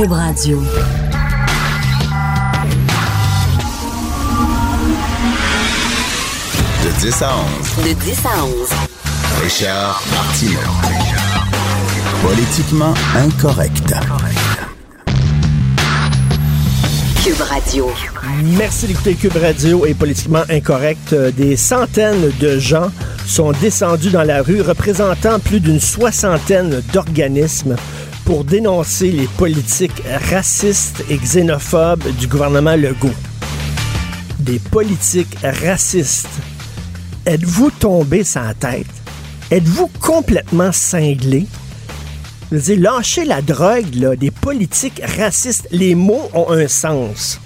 Cube Radio. De 10 à 11. De 10 à 11. Richard Martineau. Politiquement incorrect. Cube Radio. Merci d'écouter Cube Radio et Politiquement Incorrect. Euh, Des centaines de gens sont descendus dans la rue représentant plus d'une soixantaine d'organismes pour dénoncer les politiques racistes et xénophobes du gouvernement Legault. Des politiques racistes. Êtes-vous tombé sans tête? Êtes-vous complètement cinglé? Je veux dire, lâchez la drogue, là, des politiques racistes. Les mots ont un sens.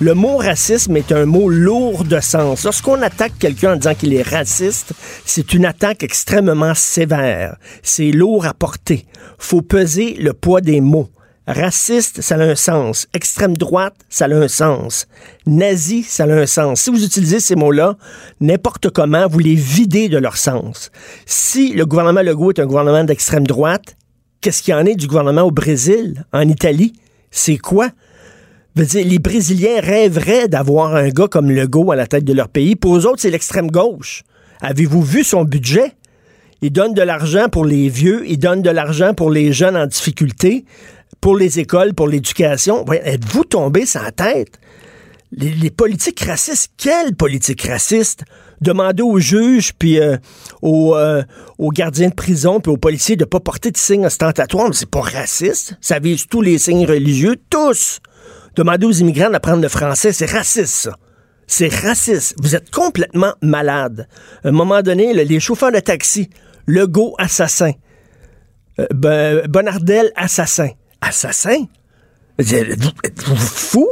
Le mot racisme est un mot lourd de sens. Lorsqu'on attaque quelqu'un en disant qu'il est raciste, c'est une attaque extrêmement sévère. C'est lourd à porter. Faut peser le poids des mots. Raciste, ça a un sens. Extrême droite, ça a un sens. Nazi, ça a un sens. Si vous utilisez ces mots-là, n'importe comment, vous les videz de leur sens. Si le gouvernement Legault est un gouvernement d'extrême droite, qu'est-ce qu'il y en est du gouvernement au Brésil, en Italie? C'est quoi? Dire, les Brésiliens rêveraient d'avoir un gars comme Legault à la tête de leur pays. Pour eux autres, c'est l'extrême gauche. Avez-vous vu son budget? Il donne de l'argent pour les vieux, il donne de l'argent pour les jeunes en difficulté, pour les écoles, pour l'éducation. Êtes-vous tombé sans tête? Les, politiques racistes, quelle politique raciste? Demandez aux juges, puis euh, aux, euh, aux gardiens de prison, puis aux policiers de ne pas porter de signes ostentatoires, mais c'est pas raciste. Ça vise tous les signes religieux, tous. Demandez aux immigrants d'apprendre le français, c'est raciste. C'est raciste. Vous êtes complètement malade. À un moment donné, les chauffeurs de taxi, Legault assassin, euh, Bonardel assassin. Assassin? Êtes-vous êtes-vous fou?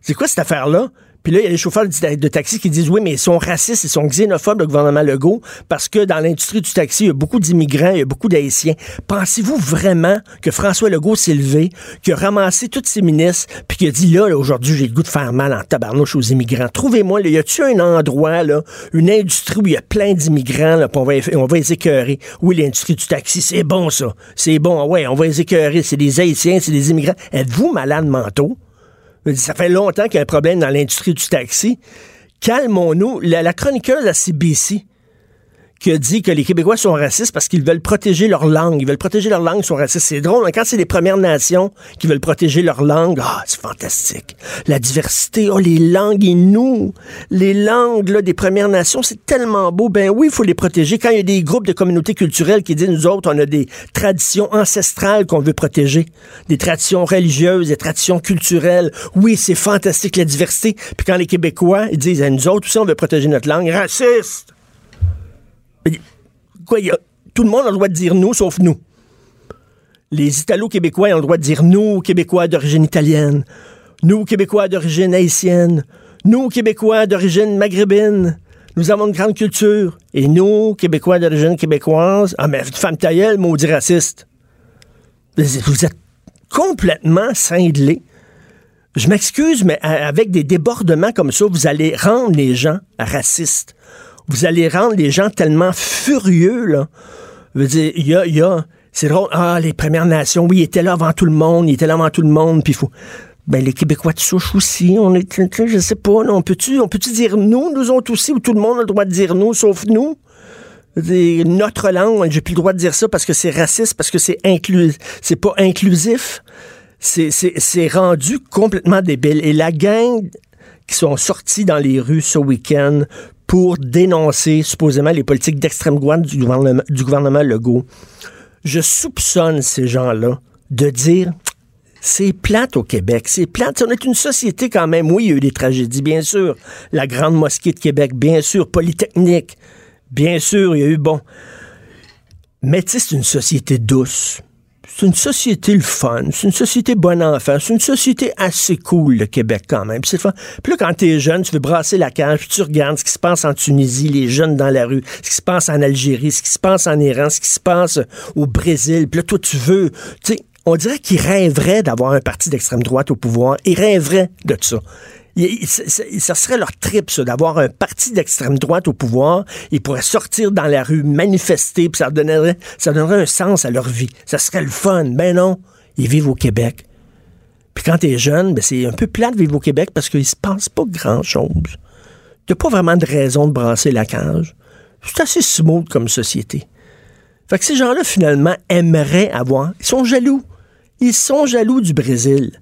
C'est quoi cette affaire-là? Puis là, il y a les chauffeurs de taxi qui disent oui, mais ils sont racistes, ils sont xénophobes, le gouvernement Legault, parce que dans l'industrie du taxi, il y a beaucoup d'immigrants, il y a beaucoup d'Haïtiens. Pensez-vous vraiment que François Legault s'est levé, qu'il a ramassé tous ses ministres, puis qu'il a dit là, aujourd'hui, j'ai le goût de faire mal en tabarnouche aux immigrants? Trouvez-moi, là, y a-tu un endroit, là, une industrie où il y a plein d'immigrants, là, on va, on va les écœurer? Oui, l'industrie du taxi, c'est bon, ça. C'est bon, ouais, on va les écœurer. C'est des Haïtiens, c'est des immigrants. Êtes-vous malade mentaux? Ça fait longtemps qu'il y a un problème dans l'industrie du taxi. Calmons-nous. La, la chroniqueuse à CBC qui a dit que les Québécois sont racistes parce qu'ils veulent protéger leur langue. Ils veulent protéger leur langue, ils sont racistes. C'est drôle, hein, quand c'est les Premières Nations qui veulent protéger leur langue, ah, c'est fantastique. La diversité, oh, les langues et nous, les langues là, des Premières Nations, c'est tellement beau. Ben oui, il faut les protéger. Quand il y a des groupes de communautés culturelles qui disent, nous autres, on a des traditions ancestrales qu'on veut protéger, des traditions religieuses, des traditions culturelles. Oui, c'est fantastique, la diversité. Puis quand les Québécois, ils disent, nous autres aussi, on veut protéger notre langue, raciste. Tout le monde a le droit de dire nous, sauf nous. Les Italo-Québécois ont le droit de dire nous, Québécois d'origine italienne, nous, Québécois d'origine haïtienne, nous, Québécois d'origine maghrébine. Nous avons une grande culture. Et nous, Québécois d'origine québécoise, ah, mais femme tailleule, maudit raciste. Vous êtes complètement cinglés. Je m'excuse, mais a- avec des débordements comme ça, vous allez rendre les gens racistes. Vous allez rendre les gens tellement furieux, là. Je veux dire, il y a, y a- c'est drôle, ah, les Premières Nations, oui, ils étaient là avant tout le monde, ils étaient là avant tout le monde, puis faut... Ben, les Québécois de souche aussi, on est, je sais pas, on peut-tu, dire nous, nous autres aussi, ou tout le monde a le droit de dire nous, sauf nous? Dire, Notre langue, j'ai plus le droit de dire ça parce que c'est raciste, parce que c'est inclus, c'est pas inclusif. C'est rendu complètement débile. Et la gang qui sont sortis dans les rues ce week-end pour dénoncer supposément les politiques d'extrême droite du gouvernement, Legault, je soupçonne ces gens-là de dire c'est plate au Québec, c'est plate. On est une société quand même. Oui, il y a eu des tragédies, bien sûr. La Grande Mosquée de Québec, bien sûr. Polytechnique, bien sûr, il y a eu bon. Mais c'est une société douce. C'est une société le fun. C'est une société bon enfant. C'est une société assez cool, le Québec, quand même. Puis là, quand t'es jeune, tu veux brasser la cage, puis tu regardes ce qui se passe en Tunisie, les jeunes dans la rue, ce qui se passe en Algérie, ce qui se passe en Iran, ce qui se passe au Brésil. Puis là, toi, tu veux... Tu sais, on dirait qu'ils rêveraient d'avoir un parti d'extrême droite au pouvoir. Ils rêveraient de ça. Ça- serait leur trip, ça, d'avoir un parti d'extrême droite au pouvoir. Ils pourraient sortir dans la rue, manifester, puis ça donnerait, ça donnerait un sens à leur vie. Ça serait le fun. Ben non, ils vivent au Québec. Puis quand t'es jeune, ben c'est un peu plat de vivre au Québec parce qu'il se passe pas grand-chose. T'as pas vraiment de raison de brasser la cage. C'est assez smooth comme société. Fait que ces gens-là, finalement, aimeraient avoir... Ils sont jaloux. Ils sont jaloux du Brésil.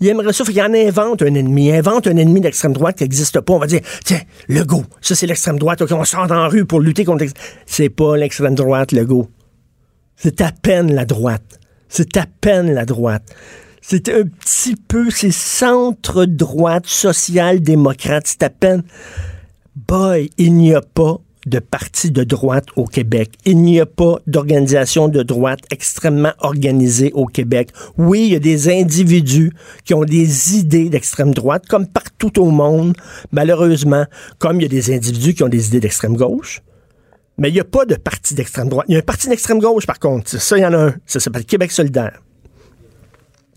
Ils aimeraient ça. Qu'ils en inventent un ennemi. Ils inventent un ennemi d'extrême droite qui n'existe pas. On va dire, tiens, le go, ça c'est l'extrême droite. OK, on sort dans la rue pour lutter contre. C'est pas l'extrême droite, le go. C'est à peine la droite. C'est à peine la droite. C'est un petit peu, c'est centre-droite, social-démocrate. C'est à peine. Boy, il n'y a pas de parti de droite au Québec. Il n'y a pas d'organisation de droite extrêmement organisée au Québec. Oui, il y a des individus qui ont des idées d'extrême droite, comme partout au monde, malheureusement, comme il y a des individus qui ont des idées d'extrême gauche. Mais il n'y a pas de parti d'extrême droite. Il y a un parti d'extrême gauche, par contre. Ça, il y en a un. Ça s'appelle Québec solidaire.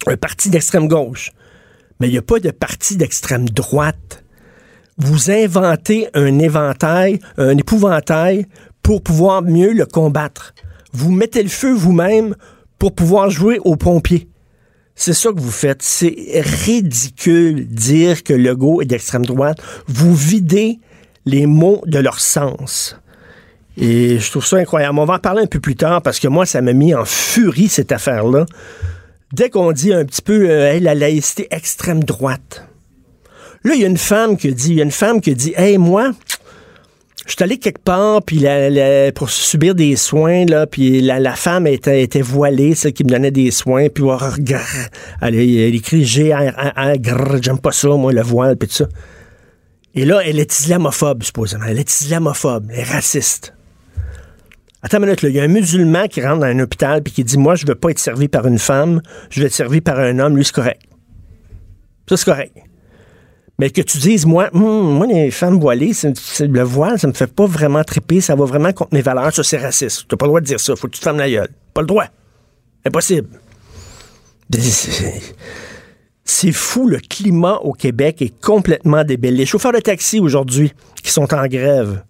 Un parti d'extrême gauche. Mais il n'y a pas de parti d'extrême droite vous inventez un éventail, un épouvantail pour pouvoir mieux le combattre. Vous mettez le feu vous-même pour pouvoir jouer aux pompiers. C'est ça que vous faites. C'est ridicule dire que le go est d'extrême droite. Vous videz les mots de leur sens. Et je trouve ça incroyable. On va en parler un peu plus tard parce que moi, ça m'a mis en furie cette affaire-là. Dès qu'on dit un petit peu euh, la laïcité extrême droite. Là, il y a une femme qui dit, il y a une femme qui dit, hey, moi, je suis allé quelque part puis pour subir des soins là puis la, femme était, voilée celle qui me donnait des soins puis elle, elle écrit G R R j'aime pas ça moi le voile puis tout ça. Et là elle est islamophobe supposément. Elle est islamophobe elle est raciste. Attends une minute, il y a un musulman qui rentre dans un hôpital puis qui dit Moi, je veux pas être servi par une femme, je veux être servi par un homme, lui, c'est correct. Ça, c'est correct. Mais que tu dises, moi, hmm, moi, les femmes voilées, le voile, ça me fait pas vraiment triper, ça va vraiment contre mes valeurs, ça, c'est raciste. T'as pas le droit de dire ça, faut que tu te fermes la gueule. Pas le droit. Impossible. C'est fou, le climat au Québec est complètement débile. Les chauffeurs de taxi aujourd'hui qui sont en grève.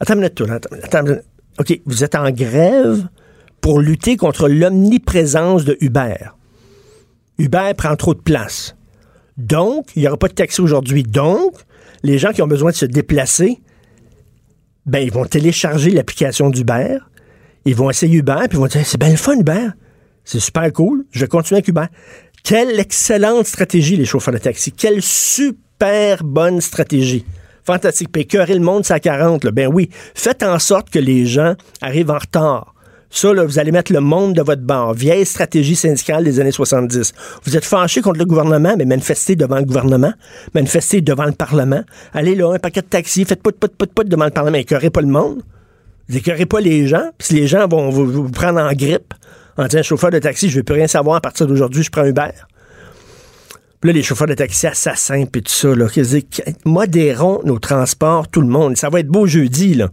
Attends une minute, attends, OK, vous êtes en grève pour lutter contre l'omniprésence de Uber. Uber prend trop de place. Donc, il n'y aura pas de taxi aujourd'hui. Donc, les gens qui ont besoin de se déplacer, ben, ils vont télécharger l'application d'Uber. Ils vont essayer Uber, puis ils vont dire, c'est bien le fun, Uber. C'est super cool. Je vais continuer avec Uber. Quelle excellente stratégie, les chauffeurs de taxi. Quelle super bonne stratégie. Fantastique. Puis le monde, à 40. Là. Ben oui. Faites en sorte que les gens arrivent en retard. Ça, là, vous allez mettre le monde de votre bord. Vieille stratégie syndicale des années 70. Vous êtes fâché contre le gouvernement, mais manifestez devant le gouvernement, manifestez devant le Parlement. Allez là, un paquet de taxis, faites pas de pout, pout, devant le Parlement. Écœurez pas le monde. Vous écœurez pas les gens. Puis les gens vont vous, prendre en grippe en disant, chauffeur de taxi, je veux plus rien savoir à partir d'aujourd'hui, je prends Uber. Là, les chauffeurs de taxi assassins, puis tout ça, là. Modérons nos transports, tout le monde. Ça va être beau jeudi, là.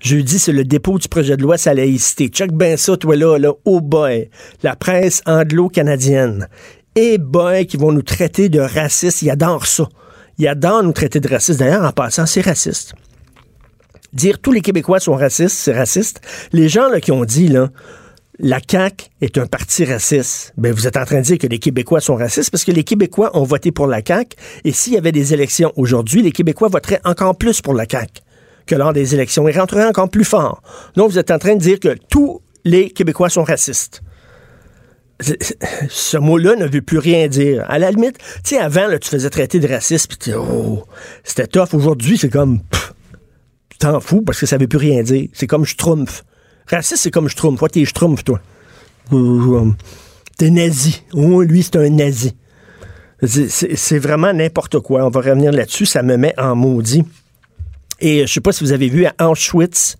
Jeudi, c'est le dépôt du projet de loi sur la laïcité. Check bien ça, toi là, là, oh boy. La presse anglo-canadienne. Et eh boy, qui vont nous traiter de racistes. Ils adorent ça. Ils adorent nous traiter de racistes. D'ailleurs, en passant, c'est raciste. Dire tous les Québécois sont racistes, c'est raciste. Les gens là, qui ont dit, là, la CAQ est un parti raciste. Ben, vous êtes en train de dire que les Québécois sont racistes parce que les Québécois ont voté pour la CAQ et s'il y avait des élections aujourd'hui, les Québécois voteraient encore plus pour la CAQ que lors des élections. et rentrerait encore plus fort. Donc, vous êtes en train de dire que tous les Québécois sont racistes. Ce mot-là ne veut plus rien dire. À la limite, tu sais, avant, tu faisais traiter de raciste, puis oh, c'était tough. Aujourd'hui, c'est comme, tu t'en fous parce que ça veut plus rien dire. C'est comme je trompe. Raciste, c'est comme je trompe. Toi, t'es je toi. T'es nazi. Oh, lui, c'est un nazi. C'est vraiment n'importe quoi. On va revenir là-dessus. Ça me met en maudit. Et je sais pas si vous avez vu à Auschwitz,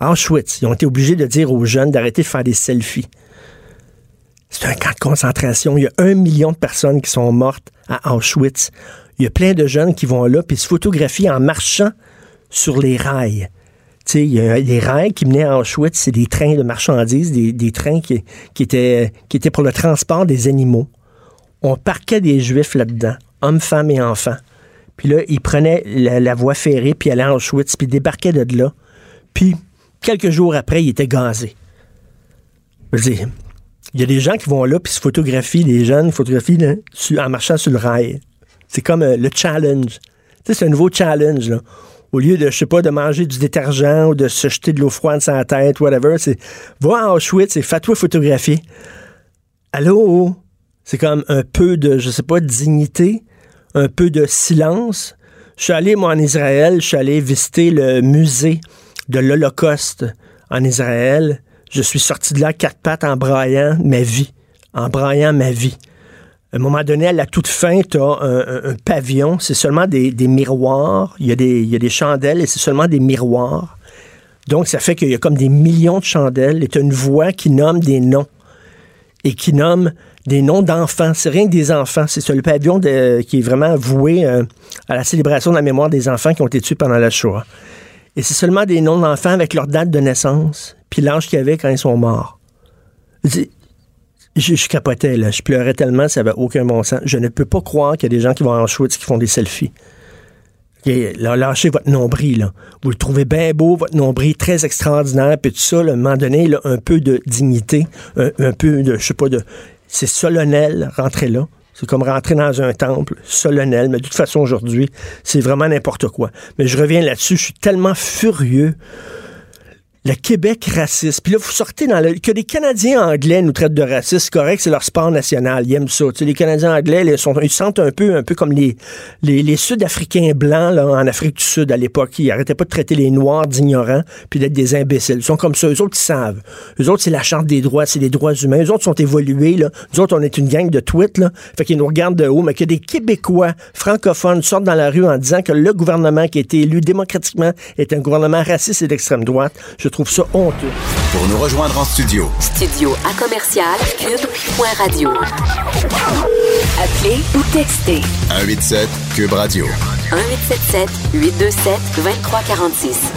Auschwitz, ils ont été obligés de dire aux jeunes d'arrêter de faire des selfies. C'est un camp de concentration. Il y a un million de personnes qui sont mortes à Auschwitz. Il y a plein de jeunes qui vont là puis se photographient en marchant sur les rails. Tu il y a des rails qui menaient à Auschwitz, c'est des trains de marchandises, des, trains qui, qui, étaient, qui étaient pour le transport des animaux. On parquait des juifs là-dedans, hommes, femmes et enfants. Puis là, il prenait la, voie ferrée, puis allait en Auschwitz, puis débarquait de là. Puis, quelques jours après, il était gazé. Je il y a des gens qui vont là puis se photographient, des jeunes photographient là, en marchant sur le rail. C'est comme euh, le challenge. Tu sais, c'est un nouveau challenge. Au lieu de, je sais pas, de manger du détergent ou de se jeter de l'eau froide sur la tête, whatever, c'est va à Auschwitz et fais-toi photographier. Allô? C'est comme un peu de, je sais pas, de dignité, un peu de silence. Je suis allé, moi, en Israël, je suis allé visiter le musée de l'Holocauste en Israël. Je suis sorti de là quatre pattes en braillant ma vie, en braillant ma vie. À un moment donné, à la toute fin, tu as un, pavillon, c'est seulement des, miroirs, il y, a des, il y, a des, chandelles et c'est seulement des miroirs. Donc, ça fait qu'il y a comme des millions de chandelles et tu as une voix qui nomme des noms et qui nomme des noms d'enfants. C'est rien que des enfants. C'est le pavillon qui est vraiment voué euh, à la célébration de la mémoire des enfants qui ont été tués pendant la Shoah. Et c'est seulement des noms d'enfants avec leur date de naissance, puis l'âge qu'ils avaient quand ils sont morts. Je, je, capotais, là. Je pleurais tellement, ça n'avait aucun bon sens. Je ne peux pas croire qu'il y a des gens qui vont en Auschwitz qui font des selfies. là, lâchez votre nombril, là. Vous le trouvez bien beau, votre nombril, très extraordinaire, puis tout ça, à un moment donné, là, un peu de dignité, un, peu de, je sais pas, de... C'est solennel, rentrer là. C'est comme rentrer dans un temple solennel, mais de toute façon, aujourd'hui, c'est vraiment n'importe quoi. Mais je reviens là-dessus, je suis tellement furieux le Québec raciste. Puis là, vous sortez dans le... Que les Canadiens anglais nous traitent de racistes, correct, c'est leur sport national. Ils aiment ça. Tu sais, les Canadiens anglais, ils, sont, ils sentent un peu, un peu comme les, les, les Sud-Africains blancs là, en Afrique du Sud à l'époque. Ils arrêtaient pas de traiter les Noirs d'ignorants puis d'être des imbéciles. Ils sont comme ça. Eux autres, ils savent. Eux autres, c'est la charte des droits, c'est les droits humains. Eux autres sont évolués. Là. Nous autres, on est une gang de tweets. Là. Fait qu'ils nous regardent de haut, mais que des Québécois francophones sortent dans la rue en disant que le gouvernement qui a été élu démocratiquement est un gouvernement raciste et d'extrême droite. Trouve ça honteux. Pour nous rejoindre en studio. Studio à commercial cube.radio. Appelez ou textez. 187 cube radio. 1877 827 2346.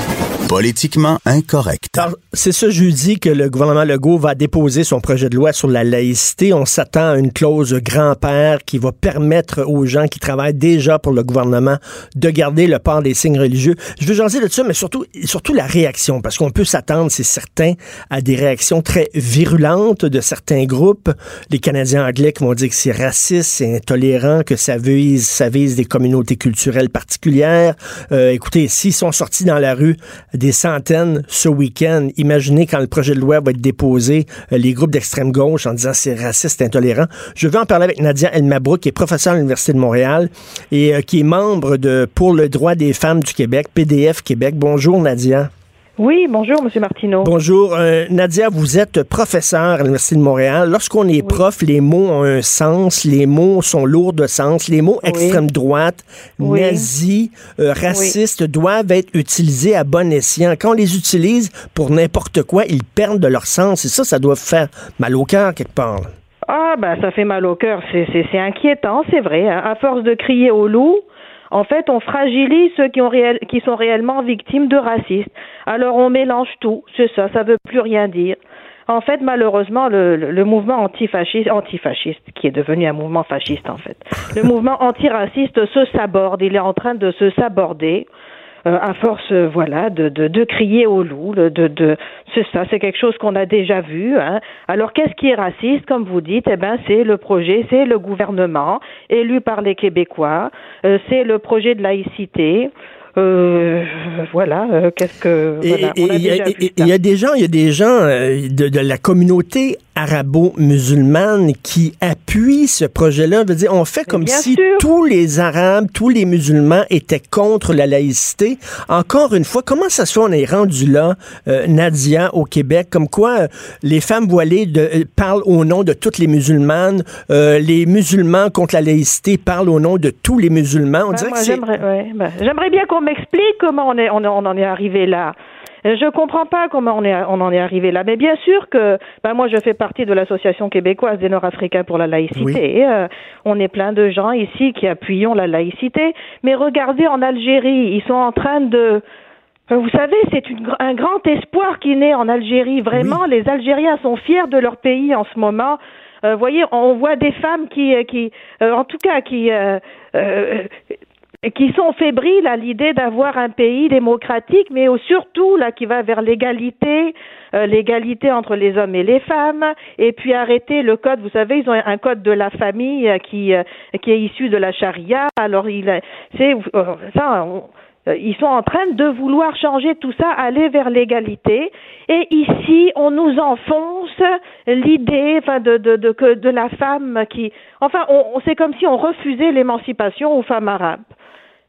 Politiquement incorrect. C'est ce jeudi que le gouvernement Legault va déposer son projet de loi sur la laïcité. On s'attend à une clause grand-père qui va permettre aux gens qui travaillent déjà pour le gouvernement de garder le port des signes religieux. Je veux jaser de ça, mais surtout, surtout la réaction, parce qu'on peut s'attendre, c'est certain, à des réactions très virulentes de certains groupes. Les Canadiens anglais qui vont dire que c'est raciste, c'est intolérant, que ça vise, ça vise des communautés culturelles particulières. Euh, écoutez, s'ils sont sortis dans la rue des centaines ce week-end. Imaginez quand le projet de loi va être déposé, euh, les groupes d'extrême gauche en disant c'est raciste, intolérant. Je veux en parler avec Nadia Elmabrouk, qui est professeure à l'Université de Montréal et euh, qui est membre de Pour le droit des femmes du Québec, PDF Québec. Bonjour Nadia. Oui, bonjour, Monsieur Martineau. Bonjour. Euh, Nadia, vous êtes professeur à l'Université de Montréal. Lorsqu'on est prof, les mots ont un sens, les mots sont lourds de sens. Les mots extrême droite, nazi, euh, raciste doivent être utilisés à bon escient. Quand on les utilise pour n'importe quoi, ils perdent de leur sens. Et ça, ça doit faire mal au cœur quelque part. Ah, ben, ça fait mal au cœur. C'est inquiétant, c'est vrai. Hein. À force de crier au loup, en fait, on fragilise ceux qui, ont qui sont réellement victimes de racisme. Alors on mélange tout, c'est ça, ça veut plus rien dire. En fait, malheureusement, le, le, mouvement antifasciste, antifasciste, qui est devenu un mouvement fasciste en fait, le mouvement antiraciste se saborde, il est en train de se saborder. Euh, à force, euh, voilà, de, de, crier au loup, de, de, c'est ça, c'est quelque chose qu'on a déjà vu. Hein. Alors, qu'est-ce qui est raciste, comme vous dites? Eh ben, c'est le projet, c'est le gouvernement élu par les Québécois, euh, c'est le projet de laïcité. Euh, voilà, euh, qu'est-ce que. Il y, a des gens, il y a des gens euh, de, de, la communauté arabo-musulmane qui appuient ce projet-là. Veut dire, on fait comme si tous les Arabes, tous les musulmans étaient contre la laïcité. Encore une fois, comment ça se fait on est rendu là, Nadia, au Québec, comme quoi les femmes voilées de, parlent au nom de toutes les musulmanes, les musulmans contre la laïcité parlent au nom de tous les musulmans. On ben, j'aimerais, ouais, ben, j'aimerais bien qu'on m'explique comment on, est, on, en est arrivé là. Je comprends pas comment on, est, on en est arrivé là. Mais bien sûr que, ben moi, je fais partie de l'association québécoise des Nord-Africains pour la laïcité. Euh, on est plein de gens ici qui appuyons la laïcité. Mais regardez en Algérie, ils sont en train de euh, vous savez, c'est un grand espoir qui naît en Algérie. Vraiment, les Algériens sont fiers de leur pays en ce moment. Vous voyez, on voit des femmes qui, qui en tout cas, qui qui sont fébriles à l'idée d'avoir un pays démocratique, mais surtout là qui va vers l'égalité, euh, l'égalité entre les hommes et les femmes, et puis arrêter le code. Vous savez, ils ont un code de la famille euh, qui euh, qui est issu de la charia. Alors il, c'est ça. ils sont en train de vouloir changer tout ça, aller vers l'égalité. Et ici, on nous enfonce l'idée, enfin, de, de, de, de la femme qui, enfin, on, c'est comme si on refusait l'émancipation aux femmes arabes.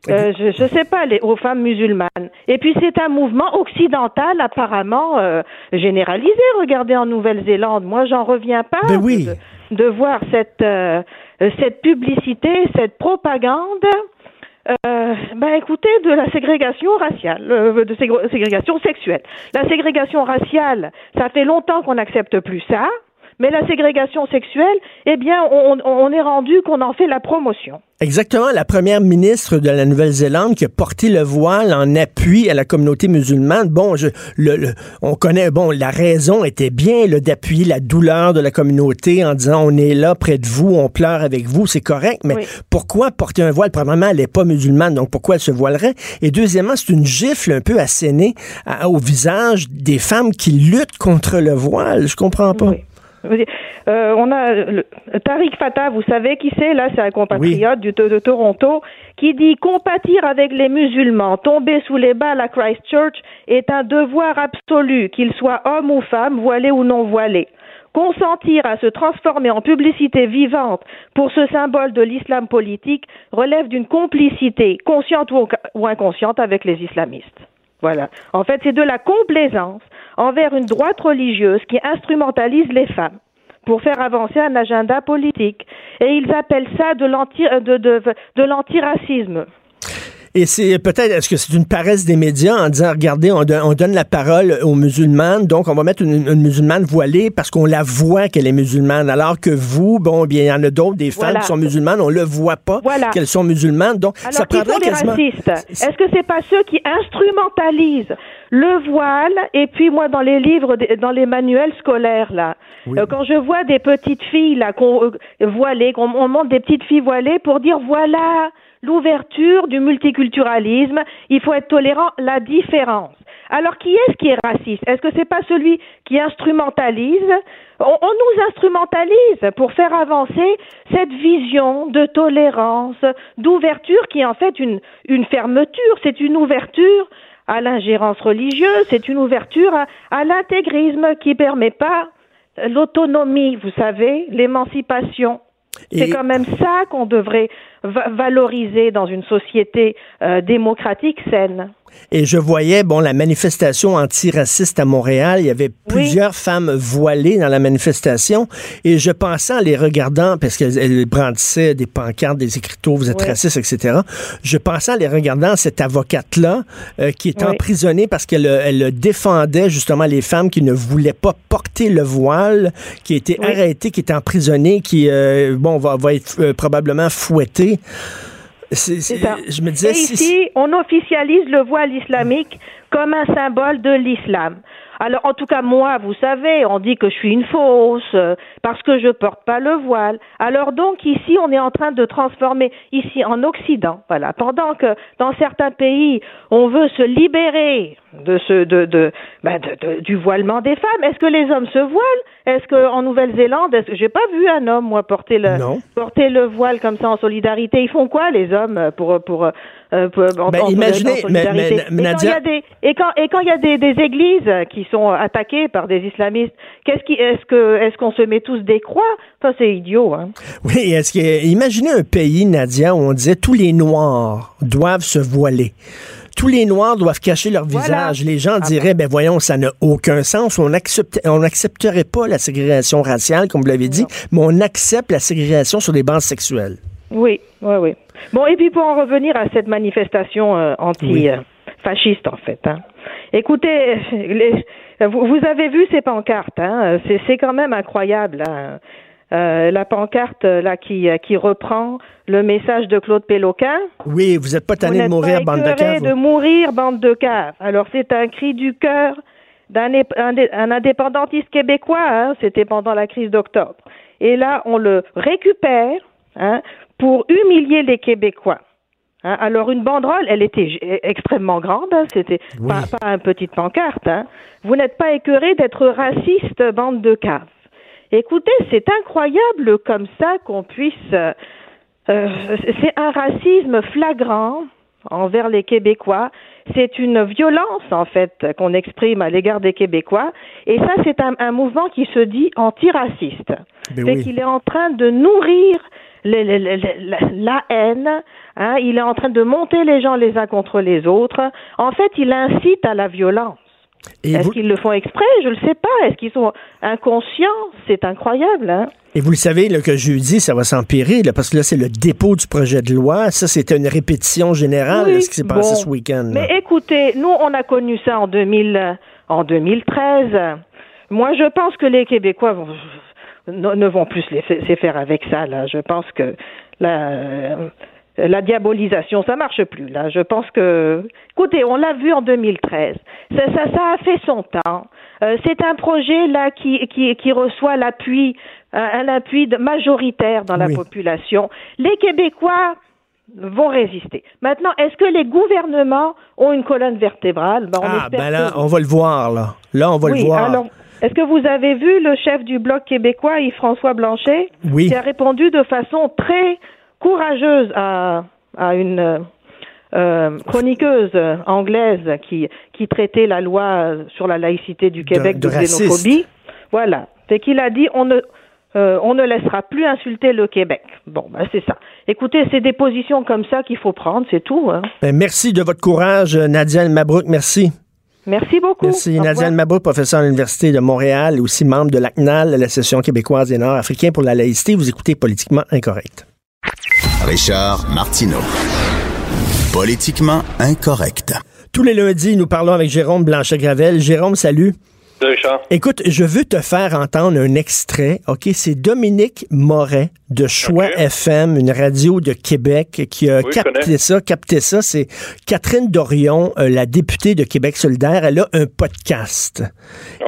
Euh, je ne sais pas, les, aux femmes musulmanes. Et puis c'est un mouvement occidental apparemment euh, généralisé. Regardez en Nouvelle-Zélande, moi j'en reviens pas ben oui. de, voir cette euh, cette publicité, cette propagande. Euh, ben écoutez, de la ségrégation raciale, de ségrégation sexuelle. La ségrégation raciale, ça fait longtemps qu'on n'accepte plus ça. Mais la ségrégation sexuelle, eh bien, on, on est rendu qu'on en fait la promotion. Exactement, la première ministre de la Nouvelle-Zélande qui a porté le voile en appui à la communauté musulmane. Bon, je, le, on connaît, bon, la raison était bien d'appuyer la douleur de la communauté en disant on est là près de vous, on pleure avec vous, c'est correct, mais pourquoi porter un voile? Premièrement, elle n'est pas musulmane, donc pourquoi elle se voilerait? Et deuxièmement, c'est une gifle un peu assénée au visage des femmes qui luttent contre le voile. Je comprends pas. Euh, on a le, Tariq Fatah, vous savez qui c'est Là, c'est un compatriote du, de, Toronto qui dit compatir avec les musulmans, tomber sous les balles à Christchurch est un devoir absolu, qu'il soit homme ou femme, voilé ou non voilé. Consentir à se transformer en publicité vivante pour ce symbole de l'islam politique relève d'une complicité, consciente ou inconsciente, avec les islamistes. Voilà. En fait, c'est de la complaisance envers une droite religieuse qui instrumentalise les femmes pour faire avancer un agenda politique. Et ils appellent ça de l'antiracisme. Et c'est peut-être, est-ce que c'est une paresse des médias en disant, regardez, on, donne la parole aux musulmanes, donc on va mettre une, musulmane voilée parce qu'on la voit qu'elle est musulmane, alors que vous, bon, bien, il y en a d'autres, des femmes qui sont musulmanes, on le voit pas qu'elles sont musulmanes, donc alors, ça prendrait quasiment... Est-ce que c'est pas ceux qui instrumentalisent le voile et puis moi dans les livres, dans les manuels scolaires là, euh, quand je vois des petites filles là qu'on euh, voilées, qu'on on montre des petites filles voilées pour dire voilà l'ouverture du multiculturalisme, il faut être tolérant, la différence. Alors qui est-ce qui est raciste? Est-ce que c'est pas celui qui instrumentalise? On, on, nous instrumentalise pour faire avancer cette vision de tolérance, d'ouverture qui est en fait une, une fermeture, c'est une ouverture à l'ingérence religieuse, c'est une ouverture à, à l'intégrisme qui permet pas l'autonomie, vous savez, l'émancipation. C'est quand même ça qu'on devrait valoriser dans une société euh, démocratique saine. Et je voyais, bon, la manifestation antiraciste à Montréal, il y avait plusieurs femmes voilées dans la manifestation, et je pensais en les regardant, parce qu'elles brandissaient des pancartes, des écriteaux, vous êtes racistes, etc. Je pensais en les regardant, cette avocate-là, euh, qui est emprisonnée parce qu'elle elle défendait justement les femmes qui ne voulaient pas porter le voile, qui a été arrêtée, qui est emprisonnée, qui, euh, bon, va, va être euh, probablement fouettée. Je me disais, Et ici, on officialise le voile islamique comme un symbole de l'islam. Alors, en tout cas, moi, vous savez, on dit que je suis une fausse euh, parce que je porte pas le voile. Alors donc, ici, on est en train de transformer, ici en Occident, voilà, pendant que dans certains pays, on veut se libérer de ce, de, de, ben de, du voilement des femmes. Est-ce que les hommes se voilent? Est-ce qu'en Nouvelle-Zélande, est-ce que j'ai pas vu un homme, moi, porter le, porter le voile comme ça en solidarité Ils font quoi, les hommes, pour, pour euh, ben, imaginez, mais, et, quand et quand il y a des, des, églises qui sont attaquées par des islamistes, qu'est-ce qui est-ce que est-ce qu'on se met tous des croix? Ça c'est idiot. Hein? Oui, est-ce que imaginez un pays, Nadia, où on disait tous les noirs doivent se voiler tous les Noirs doivent cacher leur visage. Les gens diraient, ben voyons, ça n'a aucun sens. On on n'accepterait pas la ségrégation raciale, comme vous l'avez dit, mais on accepte la ségrégation sur des bases sexuelles. Oui, oui, oui. Bon, et puis pour en revenir à cette manifestation euh, anti-fasciste, en fait. Hein. Écoutez, vous, avez vu ces pancartes, hein? c'est quand même incroyable. Hein. Euh, la pancarte là qui, qui reprend le message de Claude Péloquin. Oui, vous n'êtes pas tanné de mourir, bande de cave. de mourir, bande de cave. Alors c'est un cri du cœur d'un un, indépendantiste québécois. Hein, C'était pendant la crise d'octobre. Et là, on le récupère hein, pour humilier les Québécois. Hein. Alors une banderole, elle était extrêmement grande, hein. c'était pas, pas une petite pancarte. Hein. Vous n'êtes pas écœuré d'être raciste, bande de caves. Écoutez, c'est incroyable comme ça qu'on puisse. Euh, euh, c'est un racisme flagrant envers les Québécois. C'est une violence, en fait, qu'on exprime à l'égard des Québécois. Et ça, c'est un, mouvement qui se dit antiraciste. C'est ben qu'il est en train de nourrir la haine. Hein, il est en train de monter les gens les uns contre les autres. En fait, il incite à la violence. Est-ce qu'ils le font exprès? Je ne le sais pas. Est-ce qu'ils sont inconscients? C'est incroyable. Hein? Et vous le savez là, que jeudi, ça va s'empirer, parce que là, c'est le dépôt du projet de loi. Ça, c'était une répétition générale de ce qui s'est passé ce week-end. Mais écoutez, nous, on a connu ça en, 2000, en 2013. Moi, je pense que les Québécois vont, ne, vont plus se laisser faire avec ça. Là. Je pense que la, la diabolisation, ça marche plus. Là, je pense que, écoutez, on l'a vu en 2013. Ça, ça, ça a fait son temps. Euh, c'est un projet là qui, qui, qui reçoit l'appui, euh, un appui majoritaire dans la population. Les Québécois vont résister. Maintenant, est-ce que les gouvernements ont une colonne vertébrale? Ben, on Ah, ben là, on va le voir là. Là, on va le voir. Alors, est-ce que vous avez vu le chef du bloc québécois, Yves-François Blanchet, oui. qui a répondu de façon très courageuse à, à une euh, chroniqueuse anglaise qui, qui traitait la loi sur la laïcité du Québec de, xénophobie. Voilà. C'est qu'il a dit on ne, euh, on ne laissera plus insulter le Québec. Bon, ben c'est ça. Écoutez, c'est des positions comme ça qu'il faut prendre, c'est tout. Hein. Ben, merci de votre courage, Nadia Mabrouk. Merci. Merci beaucoup. Merci. Nadia Mabrouk, professeur à l'Université de Montréal et aussi membre de l'ACNAL, la session québécoise des Nord-Africains pour la laïcité. Vous écoutez Politiquement Incorrect. Richard Martineau. Politiquement incorrect. Tous les lundis, nous parlons avec Jérôme Blanchet-Gravel. Jérôme, salut. Richard. Écoute, je veux te faire entendre un extrait. OK, c'est Dominique Moret de Choix FM, une radio de Québec, qui a capté ça. Capté ça, c'est Catherine Dorion, euh, la députée de Québec solidaire. Elle a un podcast.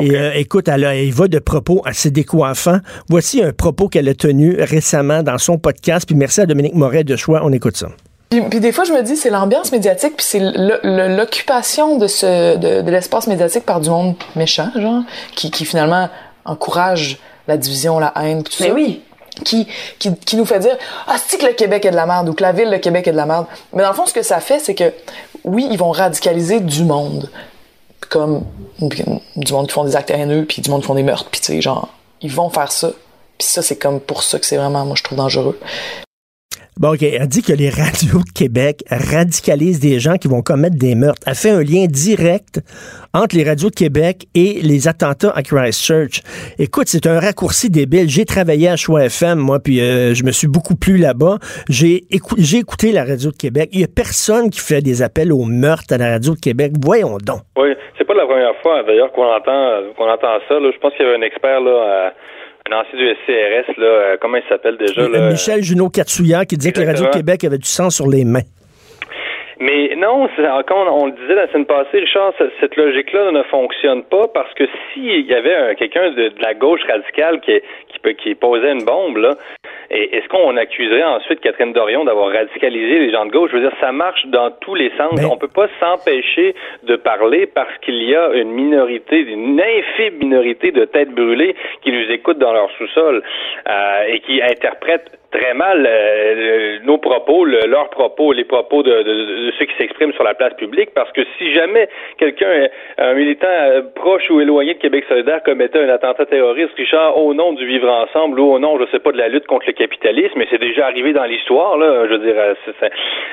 Et euh, écoute, elle, elle, va de propos assez décoiffants. Voici un propos qu'elle a tenu récemment dans son podcast. Puis merci à Dominique Moret de Choix. On écoute ça. Puis, des fois, je me dis, c'est l'ambiance médiatique, puis c'est l'occupation de ce de, l'espace médiatique par du monde méchant, genre, qui, qui finalement encourage la division, la haine, tout Mais oui. Qui, qui, qui, nous fait dire ah c'est que le Québec est de la merde ou que la ville de Québec est de la merde mais dans le fond ce que ça fait c'est que oui ils vont radicaliser du monde. Comme du monde qui font des actes haineux puis du monde qui font des meurtres puis tu sais genre ils vont faire ça. Puis ça c'est comme pour ça que c'est vraiment moi je trouve dangereux Bon, OK. Elle dit que les radios de Québec radicalisent des gens qui vont commettre des meurtres. Elle fait un lien direct entre les radios de Québec et les attentats à Christchurch. Écoute, c'est un raccourci débile. J'ai travaillé à Choix FM, moi, puis euh, je me suis beaucoup plu là-bas. J'ai écouté la radio de Québec. Il y a personne qui fait des appels au meurtre à la radio de Québec. Voyons donc. Oui, c'est pas la première fois, d'ailleurs, qu'on entend, qu'on entend ça. Je pense qu'il y avait un expert là, à un ancien du SCRS, là, euh, comment il s'appelle déjà? Là? Michel Junot Katsuya qui disait que la Radio-Québec avait du sang sur les mains. Mais non, comme on, le disait la semaine passée, Richard, cette logique-là ne fonctionne pas parce que s'il y avait quelqu'un de, la gauche radicale qui, qui, qui posait une bombe, là, est-ce qu'on accuserait ensuite Catherine Dorion d'avoir radicalisé les gens de gauche? Je veux dire, ça marche dans tous les sens. On peut pas s'empêcher de parler parce qu'il y a une minorité, une infime minorité de têtes brûlées qui nous écoutent dans leur sous-sol euh, et qui interprètent très mal euh, nos propos, leurs propos, les propos de, de, ceux qui s'expriment sur la place publique, parce que si jamais quelqu'un, un militant euh, proche ou éloigné de Québec solidaire commettait un attentat terroriste, Richard, au nom du vivre ensemble ou au nom, je sais pas, de la lutte contre le capitalisme, mais c'est déjà arrivé dans l'histoire, là, je veux dire, euh,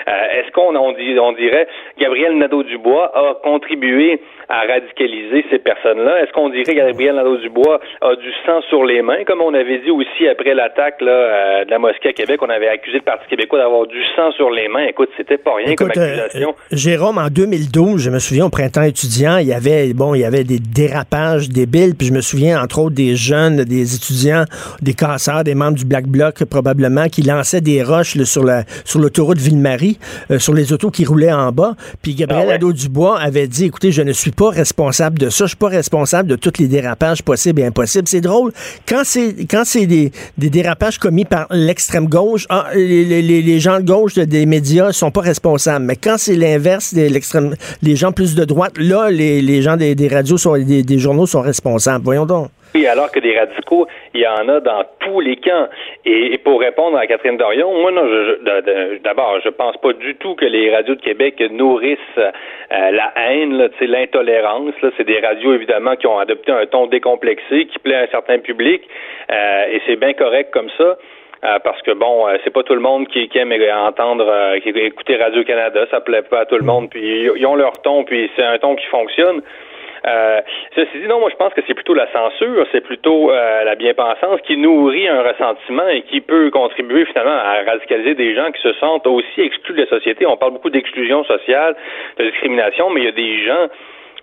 est-ce qu'on on, on dirait Gabriel Nadeau-Dubois a contribué à radicaliser ces personnes-là? Est-ce qu'on dirait que Gabriel Nadeau-Dubois a du sang sur les mains, comme on avait dit aussi après l'attaque là, de la mosquée à Québec, on avait accusé le Parti québécois d'avoir du sang sur les mains. Écoute, c'était pas rien comme euh, accusation. Jérôme, en 2012, je me souviens au printemps étudiant, il y avait bon, il y avait des dérapages débiles, puis je me souviens entre autres des jeunes, des étudiants, des casseurs, des membres du Black Bloc Probablement, qui lançait des roches là, sur la sur l'autoroute Ville-Marie, euh, sur les autos qui roulaient en bas. Puis Gabriel Ah ouais? Nadeau-Dubois avait dit, écoutez, je ne suis pas responsable de ça, je suis pas responsable de tous les dérapages possibles et impossibles. C'est drôle, quand c'est quand c'est des, des dérapages commis par l'extrême gauche, ah, les, les- les- les gens de gauche des médias sont pas responsables. Mais quand c'est l'inverse, l'extrême, les gens plus de droite, là, les, les gens des, des radios, sont, des, des journaux sont responsables. Voyons donc. Alors que des radicaux, il y en a dans tous les camps. Et, et pour répondre à Catherine Dorion, moi, non, d'abord, je pense pas du tout que les radios de Québec nourrissent euh, la haine, sais, l'intolérance. C'est des radios évidemment qui ont adopté un ton décomplexé, qui plaît à un certain public, euh, et c'est bien correct comme ça. euh, parce que bon, euh, c'est pas tout le monde qui, qui aime entendre, euh, qui écouter Radio Canada, ça plaît pas à tout le monde. Puis ils ont leur ton, puis c'est un ton qui fonctionne. Euh, ceci dit, non, moi je pense que c'est plutôt la censure, c'est plutôt euh, la bien-pensance qui nourrit un ressentiment et qui peut contribuer finalement à radicaliser des gens qui se sentent aussi exclus de la société. On parle beaucoup d'exclusion sociale, de discrimination, mais il y a des gens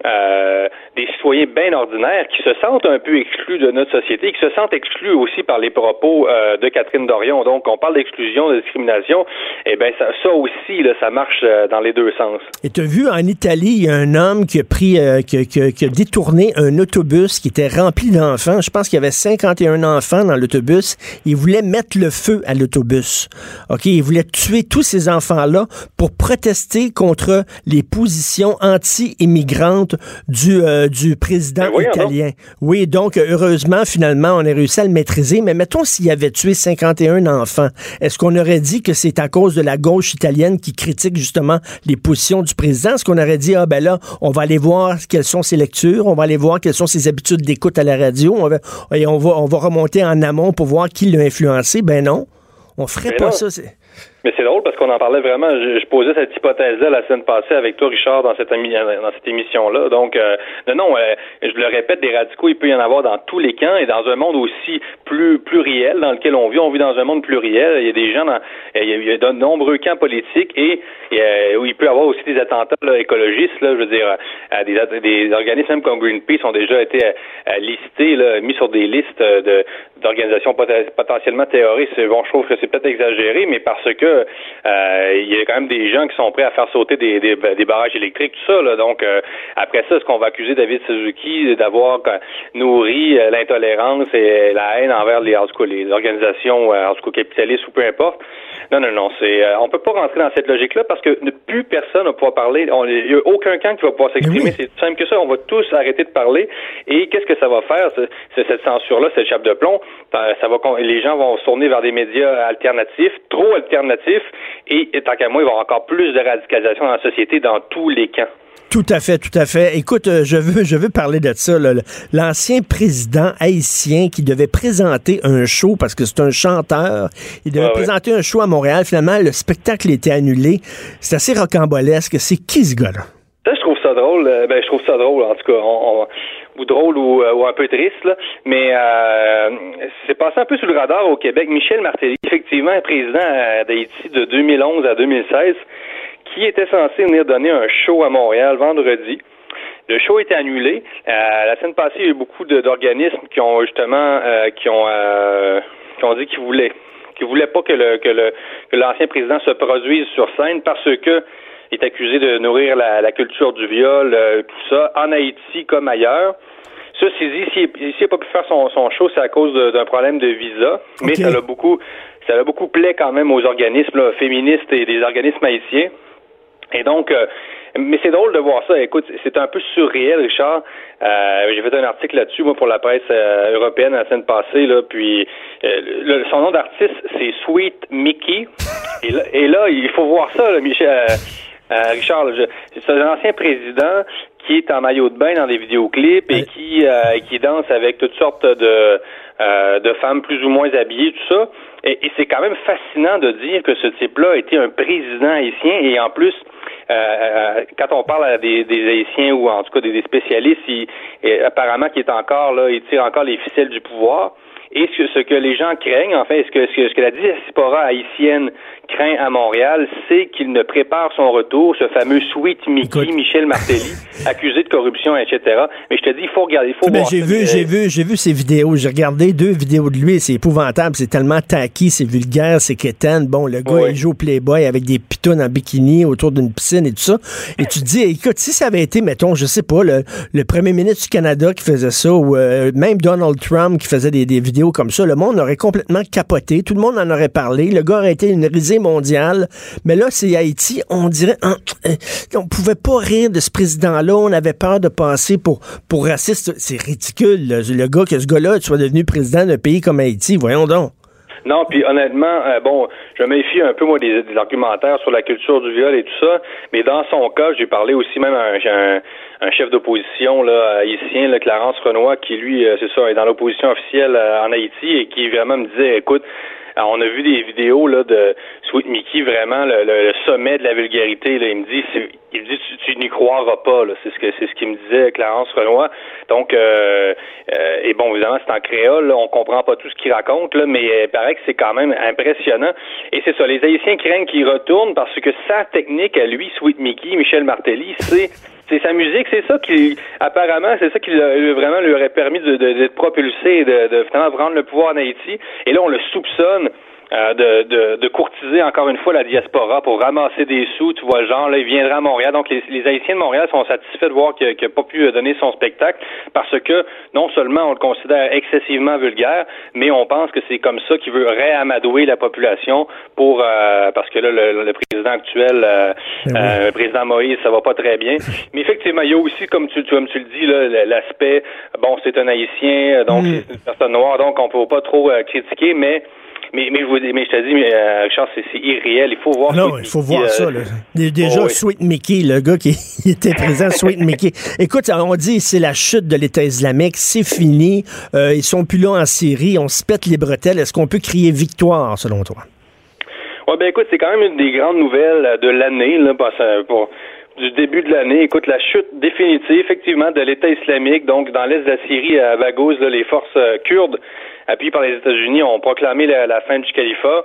euh, des citoyens bien ordinaires qui se sentent un peu exclus de notre société qui se sentent exclus aussi par les propos euh, de Catherine Dorion. Donc, on parle d'exclusion, de discrimination. Eh bien, ça, ça aussi, là, ça marche euh, dans les deux sens. Et tu as vu en Italie, il y a un homme qui a pris, euh, qui, qui qui a détourné un autobus qui était rempli d'enfants. Je pense qu'il y avait 51 enfants dans l'autobus. Il voulait mettre le feu à l'autobus. OK, il voulait tuer tous ces enfants-là pour protester contre les positions anti-immigrantes du, euh, du président Ben donc. italien. Oui, donc heureusement, finalement, on a réussi à le maîtriser. Mais mettons s'il avait tué 51 enfants, est-ce qu'on aurait dit que c'est à cause de la gauche italienne qui critique justement les positions du président? Est-ce qu'on aurait dit, ah ben là, on va aller voir quelles sont ses lectures, on va aller voir quelles sont ses habitudes d'écoute à la radio, on va, et on va, on va remonter en amont pour voir qui l'a influencé? Ben non. On ferait Mais pas non. ça. Mais c'est drôle parce qu'on en parlait vraiment. Je, je posais cette hypothèse-là la semaine passée avec toi, Richard, dans cette, émi- dans cette émission-là. Donc, euh, non, non, euh, je le répète, des radicaux, il peut y en avoir dans tous les camps et dans un monde aussi plus pluriel dans lequel on vit. On vit dans un monde pluriel. Il y a des gens dans, il y a, il y a de nombreux camps politiques et, euh, où il peut y avoir aussi des attentats là, écologistes. Là, je veux dire, euh, des, des organismes comme Greenpeace ont déjà été euh, euh, listés, là, mis sur des listes euh, d'organisations pot- potentiellement terroristes. Bon, je trouve que c'est peut-être exagéré, mais parce que euh, il y a quand même des gens qui sont prêts à faire sauter des, barrages électriques, tout ça. Là. Donc, euh, après ça, est-ce qu'on va accuser David Suzuki d'avoir euh, nourri euh, l'intolérance et la haine envers les, cas, les organisations, euh, cas capitalistes ou peu importe? Non, non, non. C'est, euh, on peut pas rentrer dans cette logique-là parce que plus personne va pouvoir parler. Il n'y a aucun camp qui va pouvoir s'exprimer. oui. C'est simple que ça. On va tous arrêter de parler. Et qu'est-ce que ça va faire, ce- ce- cette censure-là, cette chape de plomb? Euh, Ça va, les gens vont se tourner vers des médias alternatifs, trop alternatifs, et, et tant qu'à moi, il va y avoir encore plus de radicalisation dans la société dans tous les camps. Tout à fait, tout à fait. Écoute, euh, je veux, je veux parler de ça. L'ancien président haïtien qui devait présenter un show parce que c'est un chanteur. Il devait ouais. présenter un show à Montréal. Finalement, le spectacle était annulé. C'est assez rocambolesque. C'est qui ce gars-là? Ça, je trouve ça drôle. euh, Ben, je trouve ça drôle, en tout cas. On, on- ou drôle ou, euh, ou un peu triste, là. Mais euh, c'est passé un peu sous le radar au Québec. Michel Martelly, effectivement, président d'Haïti de 2011 à 2016, qui était censé venir donner un show à Montréal vendredi. Le show était annulé. Euh, la semaine passée, il y a eu beaucoup d'organismes qui ont justement euh, qui ont euh, qui ont dit qu'ils voulaient qu'ils voulaient pas que le que le que l'ancien président se produise sur scène parce que il est accusé de nourrir la, la culture du viol, euh, tout ça, en Haïti comme ailleurs. Ceci dit, s'il n'a pas pu faire son, son show, c'est à cause d'un problème de visa, mais ça l'a beaucoup, ça l'a beaucoup plaît quand même aux organismes là, féministes et des organismes haïtiens. Et donc, euh, mais c'est drôle de voir ça. Écoute, c'est un peu surréel, Richard. Euh, j'ai fait un article là-dessus, moi, pour la presse euh, européenne la semaine passée. Là, puis, euh, le- son nom d'artiste, c'est Sweet Mickey. Et là, et là, il faut voir ça, là, Michel, euh, Richard. c'est un ancien président qui est en maillot de bain dans des vidéoclips et qui euh, qui danse avec toutes sortes de euh, de femmes plus ou moins habillées, tout ça. Et, et c'est quand même fascinant de dire que ce type-là était un président haïtien et en plus, euh, euh, quand on parle à des, des haïtiens ou en tout cas des, spécialistes, il, et apparemment qu'il est encore là, il tire encore les ficelles du pouvoir. Et ce, ce que les gens craignent, en fait, ce que, ce que, ce que la diaspora haïtienne craint à Montréal, c'est qu'il ne prépare son retour, ce fameux Sweet Mickey, Michel Martelly, accusé de corruption, etc. Mais je te dis, il faut regarder, il faut Ben, voir j'ai vu, j'ai vu, j'ai vu ces vidéos. J'ai regardé deux vidéos de lui. C'est épouvantable. C'est tellement tacky, c'est vulgaire, c'est quétaine. Bon, le gars, il joue au Playboy avec des pitounes en bikini autour d'une piscine et tout ça. Et tu te dis, écoute, si ça avait été, mettons, je sais pas, le, le premier ministre du Canada qui faisait ça, ou euh, même Donald Trump qui faisait des, des vidéos comme ça, le monde aurait complètement capoté. Tout le monde en aurait parlé. Le gars aurait été une risée mondiale. Mais là, c'est Haïti. On dirait, hein, euh, on pouvait pas rire de ce président-là. On avait peur de passer pour, pour raciste. C'est ridicule, le, le gars, que ce gars-là soit devenu président d'un pays comme Haïti. Voyons donc. Non, puis honnêtement, euh, bon, je méfie un peu moi des, des argumentaires sur la culture du viol et tout ça, mais dans son cas, j'ai parlé aussi même à un, un, un chef d'opposition là haïtien, là, Clarence Renoir, qui lui, euh, c'est ça, est dans l'opposition officielle euh, en Haïti et qui vraiment me disait, écoute, on a vu des vidéos là de Sweet Mickey, vraiment le, le- le sommet de la vulgarité. Là. Il me dit, il me dit, tu, tu n'y croiras pas. C'est ce que c'est ce qu'il me disait Clarence Renoir. Donc, euh, euh, et bon, évidemment, c'est en créole. Là, on comprend pas tout ce qu'il raconte, là, mais euh, il paraît que c'est quand même impressionnant. Et c'est ça. Les Haïtiens craignent qu'il retourne parce que sa technique à lui, Sweet Mickey, Michel Martelly, c'est c'est sa musique, c'est ça qui, apparemment, c'est ça qui vraiment lui aurait permis de, de, et de, de finalement prendre le pouvoir en Haïti. Et là, on le soupçonne euh, de, de, de courtiser encore une fois la diaspora pour ramasser des sous, tu vois genre, là, il viendra à Montréal. Donc, les, les Haïtiens de Montréal sont satisfaits de voir qu'il n'a pas pu donner son spectacle parce que non seulement on le considère excessivement vulgaire, mais on pense que c'est comme ça qu'il veut réamadouer la population pour euh, parce que là, le, le président actuel, euh, Ben oui. euh, le président Moïse, ça va pas très bien. Mais effectivement, il y a aussi, comme tu, comme tu le dis, là, l'aspect, bon, c'est un Haïtien, donc Mm. c'est une personne noire, donc on peut pas trop euh, critiquer, mais mais, mais, je, vous, mais je te dis, mais, euh, Richard, c'est irréel. Il faut voir. Non, il faut Mickey, voir euh, ça. Là. Dé- Déjà, oh, oui. Sweet Mickey, le gars qui était présent, Sweet Mickey. Écoute, on dit c'est la chute de l'État islamique, c'est fini. Euh, ils sont plus là en Syrie, on se pète les bretelles. Est-ce qu'on peut crier victoire, selon toi? Ouais, ben écoute, c'est quand même une des grandes nouvelles euh, de l'année, là, euh, pour du début de l'année. Écoute, la chute définitive, effectivement, de l'État islamique, donc dans l'est de la Syrie, à Baghouz, là, les forces euh, kurdes, appuyées par les États-Unis, ont proclamé la, fin du califat.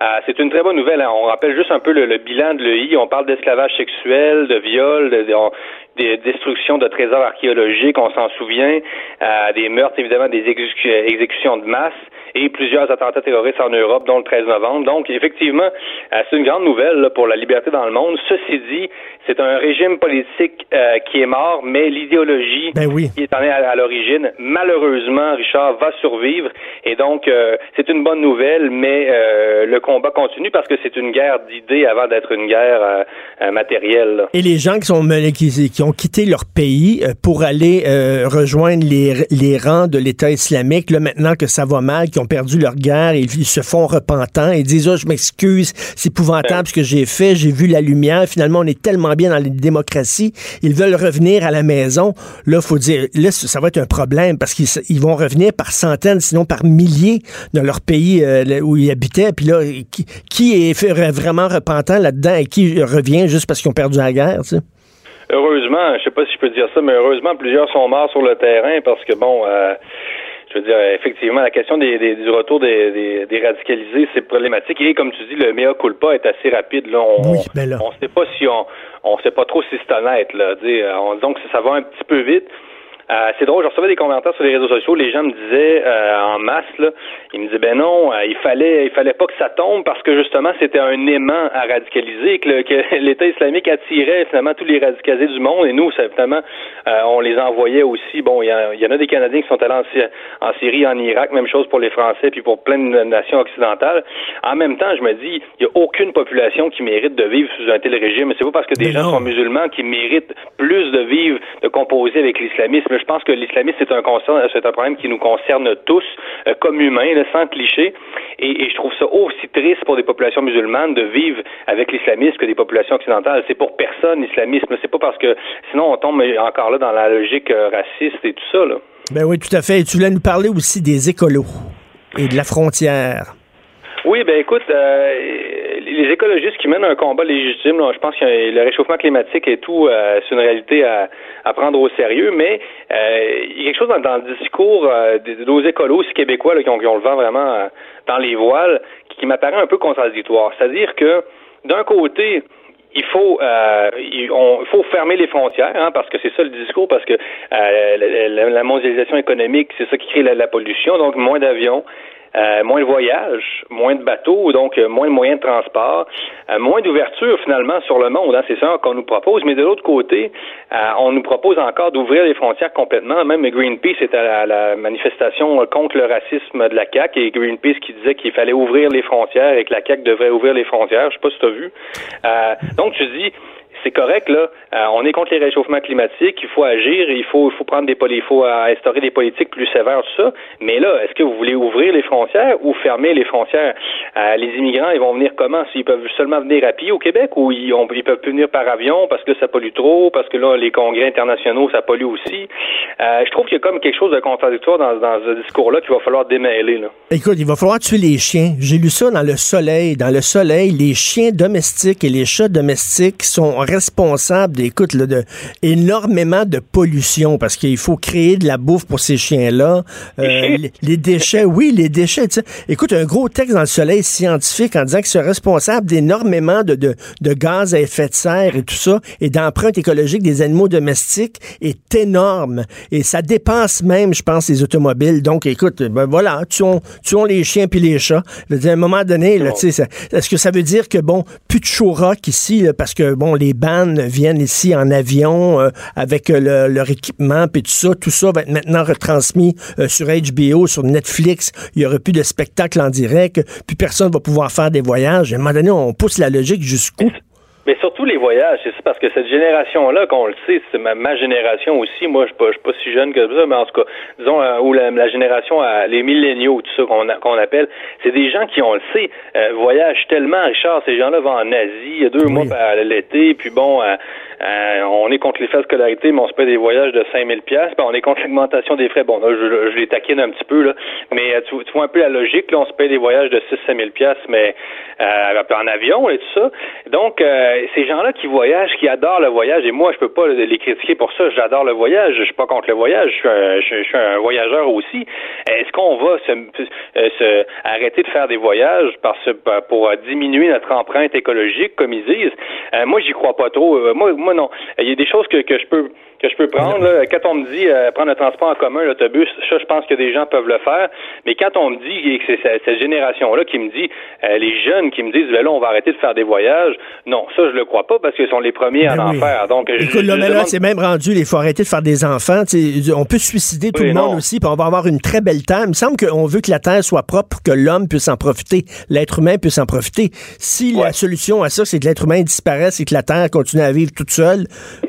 Euh, c'est une très bonne nouvelle. hein. On rappelle juste un peu le, bilan de l'EI. On parle d'esclavage sexuel, de viol, de, de- on- des destructions de trésors archéologiques, on s'en souvient, euh, des meurtres, évidemment, des exécu- exécutions de masse et plusieurs attentats terroristes en Europe, dont le 13 novembre. Donc, effectivement, euh, c'est une grande nouvelle là, pour la liberté dans le monde. Ceci dit, c'est un régime politique euh, qui est mort, mais l'idéologie Ben oui. qui est en est à, à l'origine, malheureusement, Richard va survivre. Et donc, euh, c'est une bonne nouvelle, mais euh, le combat continue parce que c'est une guerre d'idées avant d'être une guerre euh, euh, matérielle. là. Et les gens qui, sont, qui, qui ont quitté leur pays pour aller euh, rejoindre les, les rangs de l'État islamique, là, maintenant que ça va mal, qui ont perdu leur guerre, ils, ils se font repentants et disent oh, je m'excuse, c'est épouvantable ce que j'ai fait, j'ai vu la lumière, finalement on est tellement bien dans les démocraties, ils veulent revenir à la maison. Là, faut dire, là, ça va être un problème parce qu'ils ils vont revenir par centaines, sinon par milliers dans leur pays euh, où ils habitaient. Puis là, qui, qui est vraiment repentant là-dedans et qui revient juste parce qu'ils ont perdu la guerre, tu sais? Heureusement, je sais pas si je peux dire ça, mais heureusement, plusieurs sont morts sur le terrain parce que bon, euh, je veux dire, effectivement, la question des, des- du retour des, des, des radicalisés, c'est problématique. Et comme tu dis, le mea culpa est assez rapide. Là, on, Oui, ben sait pas si on, on sait pas trop si c'est honnête. Là, Dire, on, donc ça va un petit peu vite. Euh, c'est drôle, je recevais des commentaires sur les réseaux sociaux, les gens me disaient euh, en masse, là, ils me disaient ben non, euh, il fallait il fallait pas que ça tombe parce que justement c'était un aimant à radicaliser, que, que l'État islamique attirait finalement tous les radicalisés du monde et nous, finalement, on les envoyait aussi. Bon, il y, y en a des Canadiens qui sont allés en, en Syrie, en Irak, même chose pour les Français, puis pour plein de nations occidentales. En même temps, je me dis, il y a aucune population qui mérite de vivre sous un tel régime. C'est pas parce que des Mais gens non. sont musulmans qui méritent plus de vivre, de composer avec l'islamisme. Je pense que l'islamisme, c'est un concern, c'est un problème qui nous concerne tous, euh, comme humains, là, sans cliché. Et, et je trouve ça aussi triste pour des populations musulmanes de vivre avec l'islamisme que des populations occidentales. C'est pour personne l'islamisme. C'est pas parce que sinon on tombe encore là dans la logique euh, raciste et tout ça. Là. Ben oui, tout à fait. Et tu voulais nous parler aussi des écolos et de la frontière. Oui, ben écoute, euh, les écologistes qui mènent un combat légitime, je pense que le réchauffement climatique et tout, euh, c'est une réalité à, prendre au sérieux, mais euh, il y a quelque chose dans, le discours de, nos écolos québécois qui, ont, le vent vraiment dans les voiles qui, m'apparaît un peu contradictoire. C'est-à-dire que d'un côté, il faut il, faut fermer les frontières hein, parce que c'est ça le discours parce que la, mondialisation économique c'est ça qui crée la pollution donc moins d'avions euh, moins de voyages, moins de bateaux, donc euh, moins de moyens de transport, euh, moins d'ouverture finalement sur le monde. Hein, c'est ça qu'on nous propose. Mais de l'autre côté, on nous propose encore d'ouvrir les frontières complètement. Même Greenpeace était à la, manifestation contre le racisme de la CAQ et Greenpeace qui disait qu'il fallait ouvrir les frontières et que la CAQ devrait ouvrir les frontières. Je sais pas si tu as vu. donc tu dis c'est correct, là. Euh, on est contre les réchauffements climatiques, il faut agir, il faut, prendre des il faut euh, instaurer des politiques plus sévères, tout ça. Mais là, est-ce que vous voulez ouvrir les frontières ou fermer les frontières? Euh, les immigrants, ils vont venir comment? S'ils peuvent seulement venir à pied au Québec ou ils, ils peuvent plus venir par avion parce que ça pollue trop, parce que là, les congrès internationaux, ça pollue aussi. je trouve qu'il y a comme quelque chose de contradictoire dans, dans ce discours-là qu'il va falloir démêler, là. Écoute, il va falloir tuer les chiens. J'ai lu ça dans le soleil. Dans le soleil, les chiens domestiques et les chats domestiques sont responsable, écoute, de énormément de pollution parce qu'il faut créer de la bouffe pour ces chiens-là. Euh, les, déchets, oui, les déchets. Écoute, un gros texte dans le Soleil scientifique en disant que c'est responsable d'énormément de, de, de, gaz à effet de serre et tout ça et d'empreinte écologique des animaux domestiques est énorme et ça dépasse même, je pense, les automobiles. Donc, écoute, ben voilà, tuons, tuons les chiens puis les chats. à un moment donné, là, est-ce que ça veut dire que bon, plus de show rock ici parce que bon, les viennent ici en avion euh, avec euh, leur équipement, puis tout ça. Tout ça va être maintenant retransmis euh, sur HBO, sur Netflix. Il n'y aura plus de spectacle en direct, puis personne ne va pouvoir faire des voyages. À un moment donné, on pousse la logique jusqu'où? Mais surtout les voyages, c'est ça, parce que cette génération-là, qu'on le sait, c'est ma, génération aussi. Moi, je suis pas, si jeune que ça, mais en tout cas, disons, ou la, génération, les milléniaux, tout ça qu'on qu'on appelle, c'est des gens qui, on le sait, voyagent tellement, Richard. Ces gens-là vont en Asie, il y a deux mois à l'été, puis bon, euh, on est contre les frais de scolarité, mais on se paie des voyages de 5000 pièces. On est contre l'augmentation des frais. Bon, là, je, je, les taquine un petit peu, là. Mais euh, tu, vois un peu la logique, là. On se paie des voyages de 6 5000 pièces, mais euh, en avion et tout ça. Donc, euh, ces gens-là qui voyagent, qui adorent le voyage, et moi, je peux pas les critiquer pour ça. J'adore le voyage. Je suis pas contre le voyage. Je suis un, je, suis un voyageur aussi. Est-ce qu'on va se, se, arrêter de faire des voyages parce, pour diminuer notre empreinte écologique, comme ils disent? moi, j'y crois pas trop. moi, moi non. Il y a des choses que, que je peux que je peux prendre. Là, quand on me dit euh, prendre le transport en commun, l'autobus, ça, je pense que des gens peuvent le faire. Mais quand on me dit que c'est cette génération-là qui me dit, euh, les jeunes qui me disent, ben là, on va arrêter de faire des voyages, non, ça, je le crois pas parce qu'ils sont les premiers à ben en faire. Donc, Écoute, là, là, c'est même rendu, il faut arrêter de faire des enfants. on peut suicider tout le monde aussi, puis on va avoir une très belle terre. Il me semble qu'on veut que la terre soit propre pour que l'homme puisse en profiter, l'être humain puisse en profiter. Si la solution à ça, c'est que l'être humain disparaisse et que la terre continue à vivre toute seule,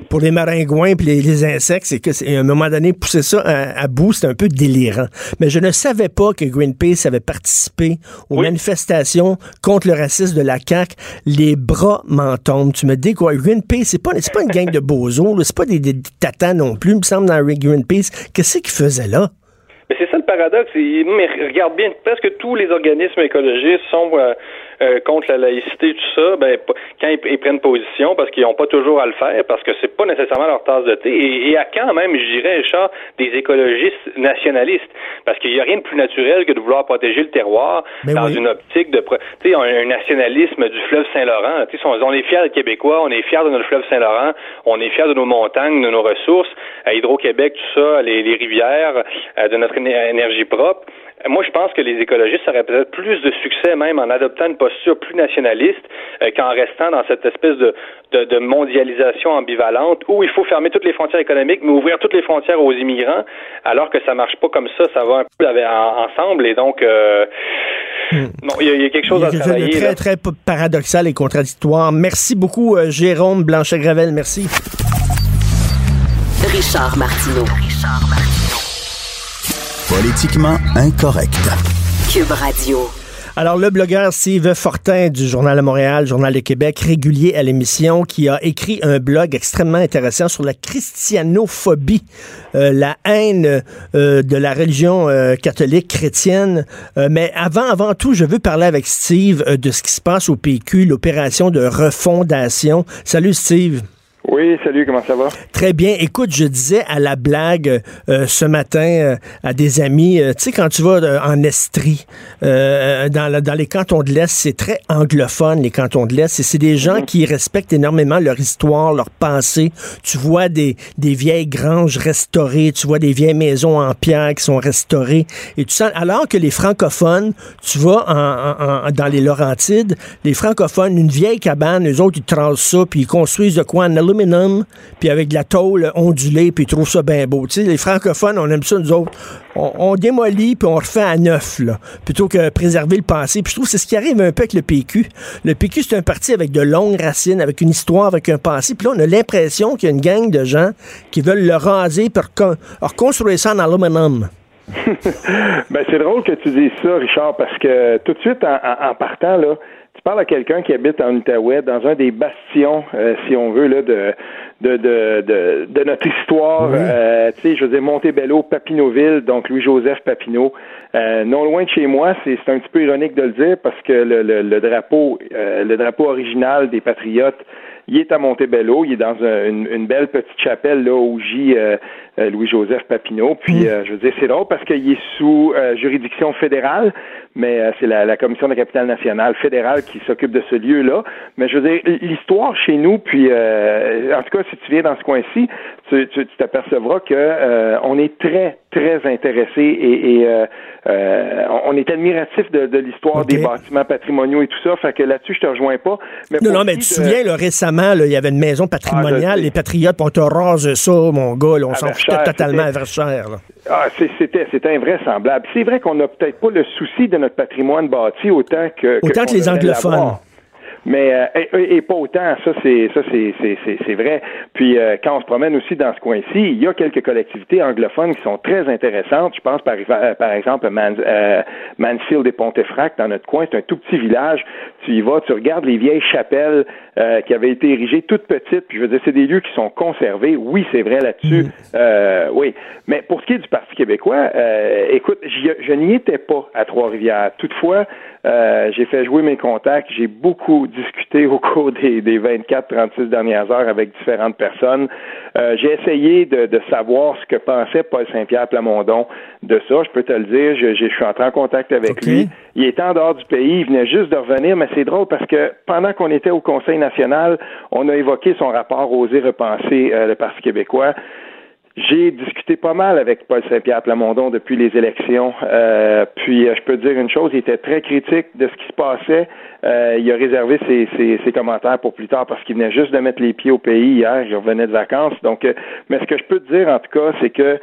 pour les maringouins et les, insectes, c'est que à un moment donné, pousser ça à, bout, c'est un peu délirant. Mais je ne savais pas que Greenpeace avait participé aux manifestations contre le racisme de la CAQ. Les bras m'en tombent. Tu me dis quoi? Greenpeace, c'est pas, pas une gang de bozos, c'est pas des, des, tatas non plus, il me semble, dans Greenpeace. Qu'est-ce qu'ils faisaient là? Mais c'est ça le paradoxe. Mais regarde bien, presque tous les organismes écologistes sont euh, euh, contre la laïcité, tout ça, ben, quand ils, prennent position, parce qu'ils n'ont pas toujours à le faire, parce que c'est pas nécessairement leur tasse de thé, et, à quand même, je dirais, Richard, des écologistes nationalistes, parce qu'il n'y a rien de plus naturel que de vouloir protéger le terroir dans une optique de, tu sais, un, nationalisme du fleuve Saint-Laurent. Tu sais, on, est fiers des Québécois, on est fiers de notre fleuve Saint-Laurent, on est fiers de nos montagnes, de nos ressources, à Hydro-Québec, tout ça, les, les rivières, euh, de notre énergie propre. Moi, je pense que les écologistes auraient peut-être plus de succès même en adoptant une posture plus nationaliste euh, qu'en restant dans cette espèce de, de, mondialisation ambivalente où il faut fermer toutes les frontières économiques mais ouvrir toutes les frontières aux immigrants alors que ça marche pas comme ça, ça va un peu ensemble et donc euh, hmm. il y, a quelque chose à travailler. Très, très paradoxal et contradictoire. Merci beaucoup, euh, Jérôme Blanchet-Gravel. Merci. Richard Martineau. Politiquement incorrect. Cube Radio. Alors, le blogueur Steve Fortin du Journal de Montréal, Journal de Québec, régulier à l'émission, qui a écrit un blog extrêmement intéressant sur la christianophobie, euh, la haine euh, de la religion euh, catholique chrétienne. mais avant, avant tout, je veux parler avec Steve de ce qui se passe au PQ, l'opération de refondation. Salut Steve. Oui, salut, comment ça va? Très bien. Écoute, je disais à la blague euh, ce matin euh, à des amis, euh, tu sais, quand tu vas en Estrie, dans, dans les cantons de l'Est, c'est très anglophone, les cantons de l'Est, et c'est des gens mhm. qui respectent énormément leur histoire, leur passé. Tu vois des, des vieilles granges restaurées, tu vois des vieilles maisons en pierre qui sont restaurées, et tu sens, alors que les francophones, tu vas en, dans les Laurentides, les francophones, une vieille cabane, les autres, ils tracent ça, puis ils construisent de quoi en puis avec de la tôle ondulée, puis ils trouvent ça bien beau. Tu les francophones, on aime ça, nous autres. On, démolit, puis on refait à neuf, plutôt que préserver le passé. Puis je trouve que c'est ce qui arrive un peu avec le PQ. Le PQ, c'est un parti avec de longues racines, avec une histoire, avec un passé. Puis là, on a l'impression qu'il y a une gang de gens qui veulent le raser pour reconstruire ça en aluminium. ben, c'est drôle que tu dises ça, Richard, parce que tout de suite, en partant, là, parles à quelqu'un qui habite en Outaouais, dans un des bastions, euh, si on veut, là, de, de, de, de, notre histoire. Euh, tu sais, je veux dire, Montebello, Papineauville, donc Louis-Joseph Papineau. Euh, non loin de chez moi, c'est un petit peu ironique de le dire parce que le, le, le drapeau, le drapeau original des Patriotes, il est à Montebello, il est dans une, une, belle petite chapelle là où gît Louis-Joseph Papineau. Puis, mm. je veux dire, c'est drôle parce qu'il est sous juridiction fédérale, mais euh, c'est la, la, commission de la capitale nationale fédérale qui s'occupe de ce lieu-là. Mais je veux dire, l'histoire chez nous, puis euh, en tout cas, si tu viens dans ce coin-ci, tu t'apercevras que euh, on est très, très intéressé et, et on est admiratif de, de l'histoire des bâtiments patrimoniaux et tout ça. Fait que là-dessus, je te rejoins pas. Mais non, non, mais tu te souviens, là, récemment, il y avait une maison patrimoniale, ah, les Patriotes, on te rase ça, mon gars, là, on s'en foutait totalement à cher. Ah, c'était, c'était invraisemblable. C'est vrai qu'on n'a peut-être pas le souci de notre patrimoine bâti autant que autant que, les anglophones. Mais euh, et, pas autant, ça c'est ça c'est c'est vrai. Puis euh, quand on se promène aussi dans ce coin-ci, il y a quelques collectivités anglophones qui sont très intéressantes. Je pense par, euh, par exemple Mansfield et Pontefract dans notre coin, c'est un tout petit village. Tu y vas, tu regardes les vieilles chapelles qui avaient été érigées toutes petites. Puis je veux dire, c'est des lieux qui sont conservés. Oui, c'est vrai là-dessus. Mm. oui, mais pour ce qui est du Parti québécois, écoute, je n'y étais pas à Trois-Rivières. Toutefois, j'ai fait jouer mes contacts. J'ai beaucoup discuté au cours des, des 24-36 dernières heures avec différentes personnes. Euh, j'ai essayé de, de, savoir ce que pensait Paul Saint-Pierre Plamondon de ça. Je peux te le dire, je, je suis entré en contact avec lui. Il était en dehors du pays, il venait juste de revenir, mais c'est drôle parce que pendant qu'on était au Conseil national, on a évoqué son rapport Oser repenser euh, le Parti québécois. J'ai discuté pas mal avec Paul Saint-Pierre Plamondon depuis les élections. Euh, puis euh, je peux te dire une chose, il était très critique de ce qui se passait. Euh, il a réservé ses, ses, ses, commentaires pour plus tard parce qu'il venait juste de mettre les pieds au pays hier. Il revenait de vacances. Donc, mais ce que je peux te dire en tout cas, c'est que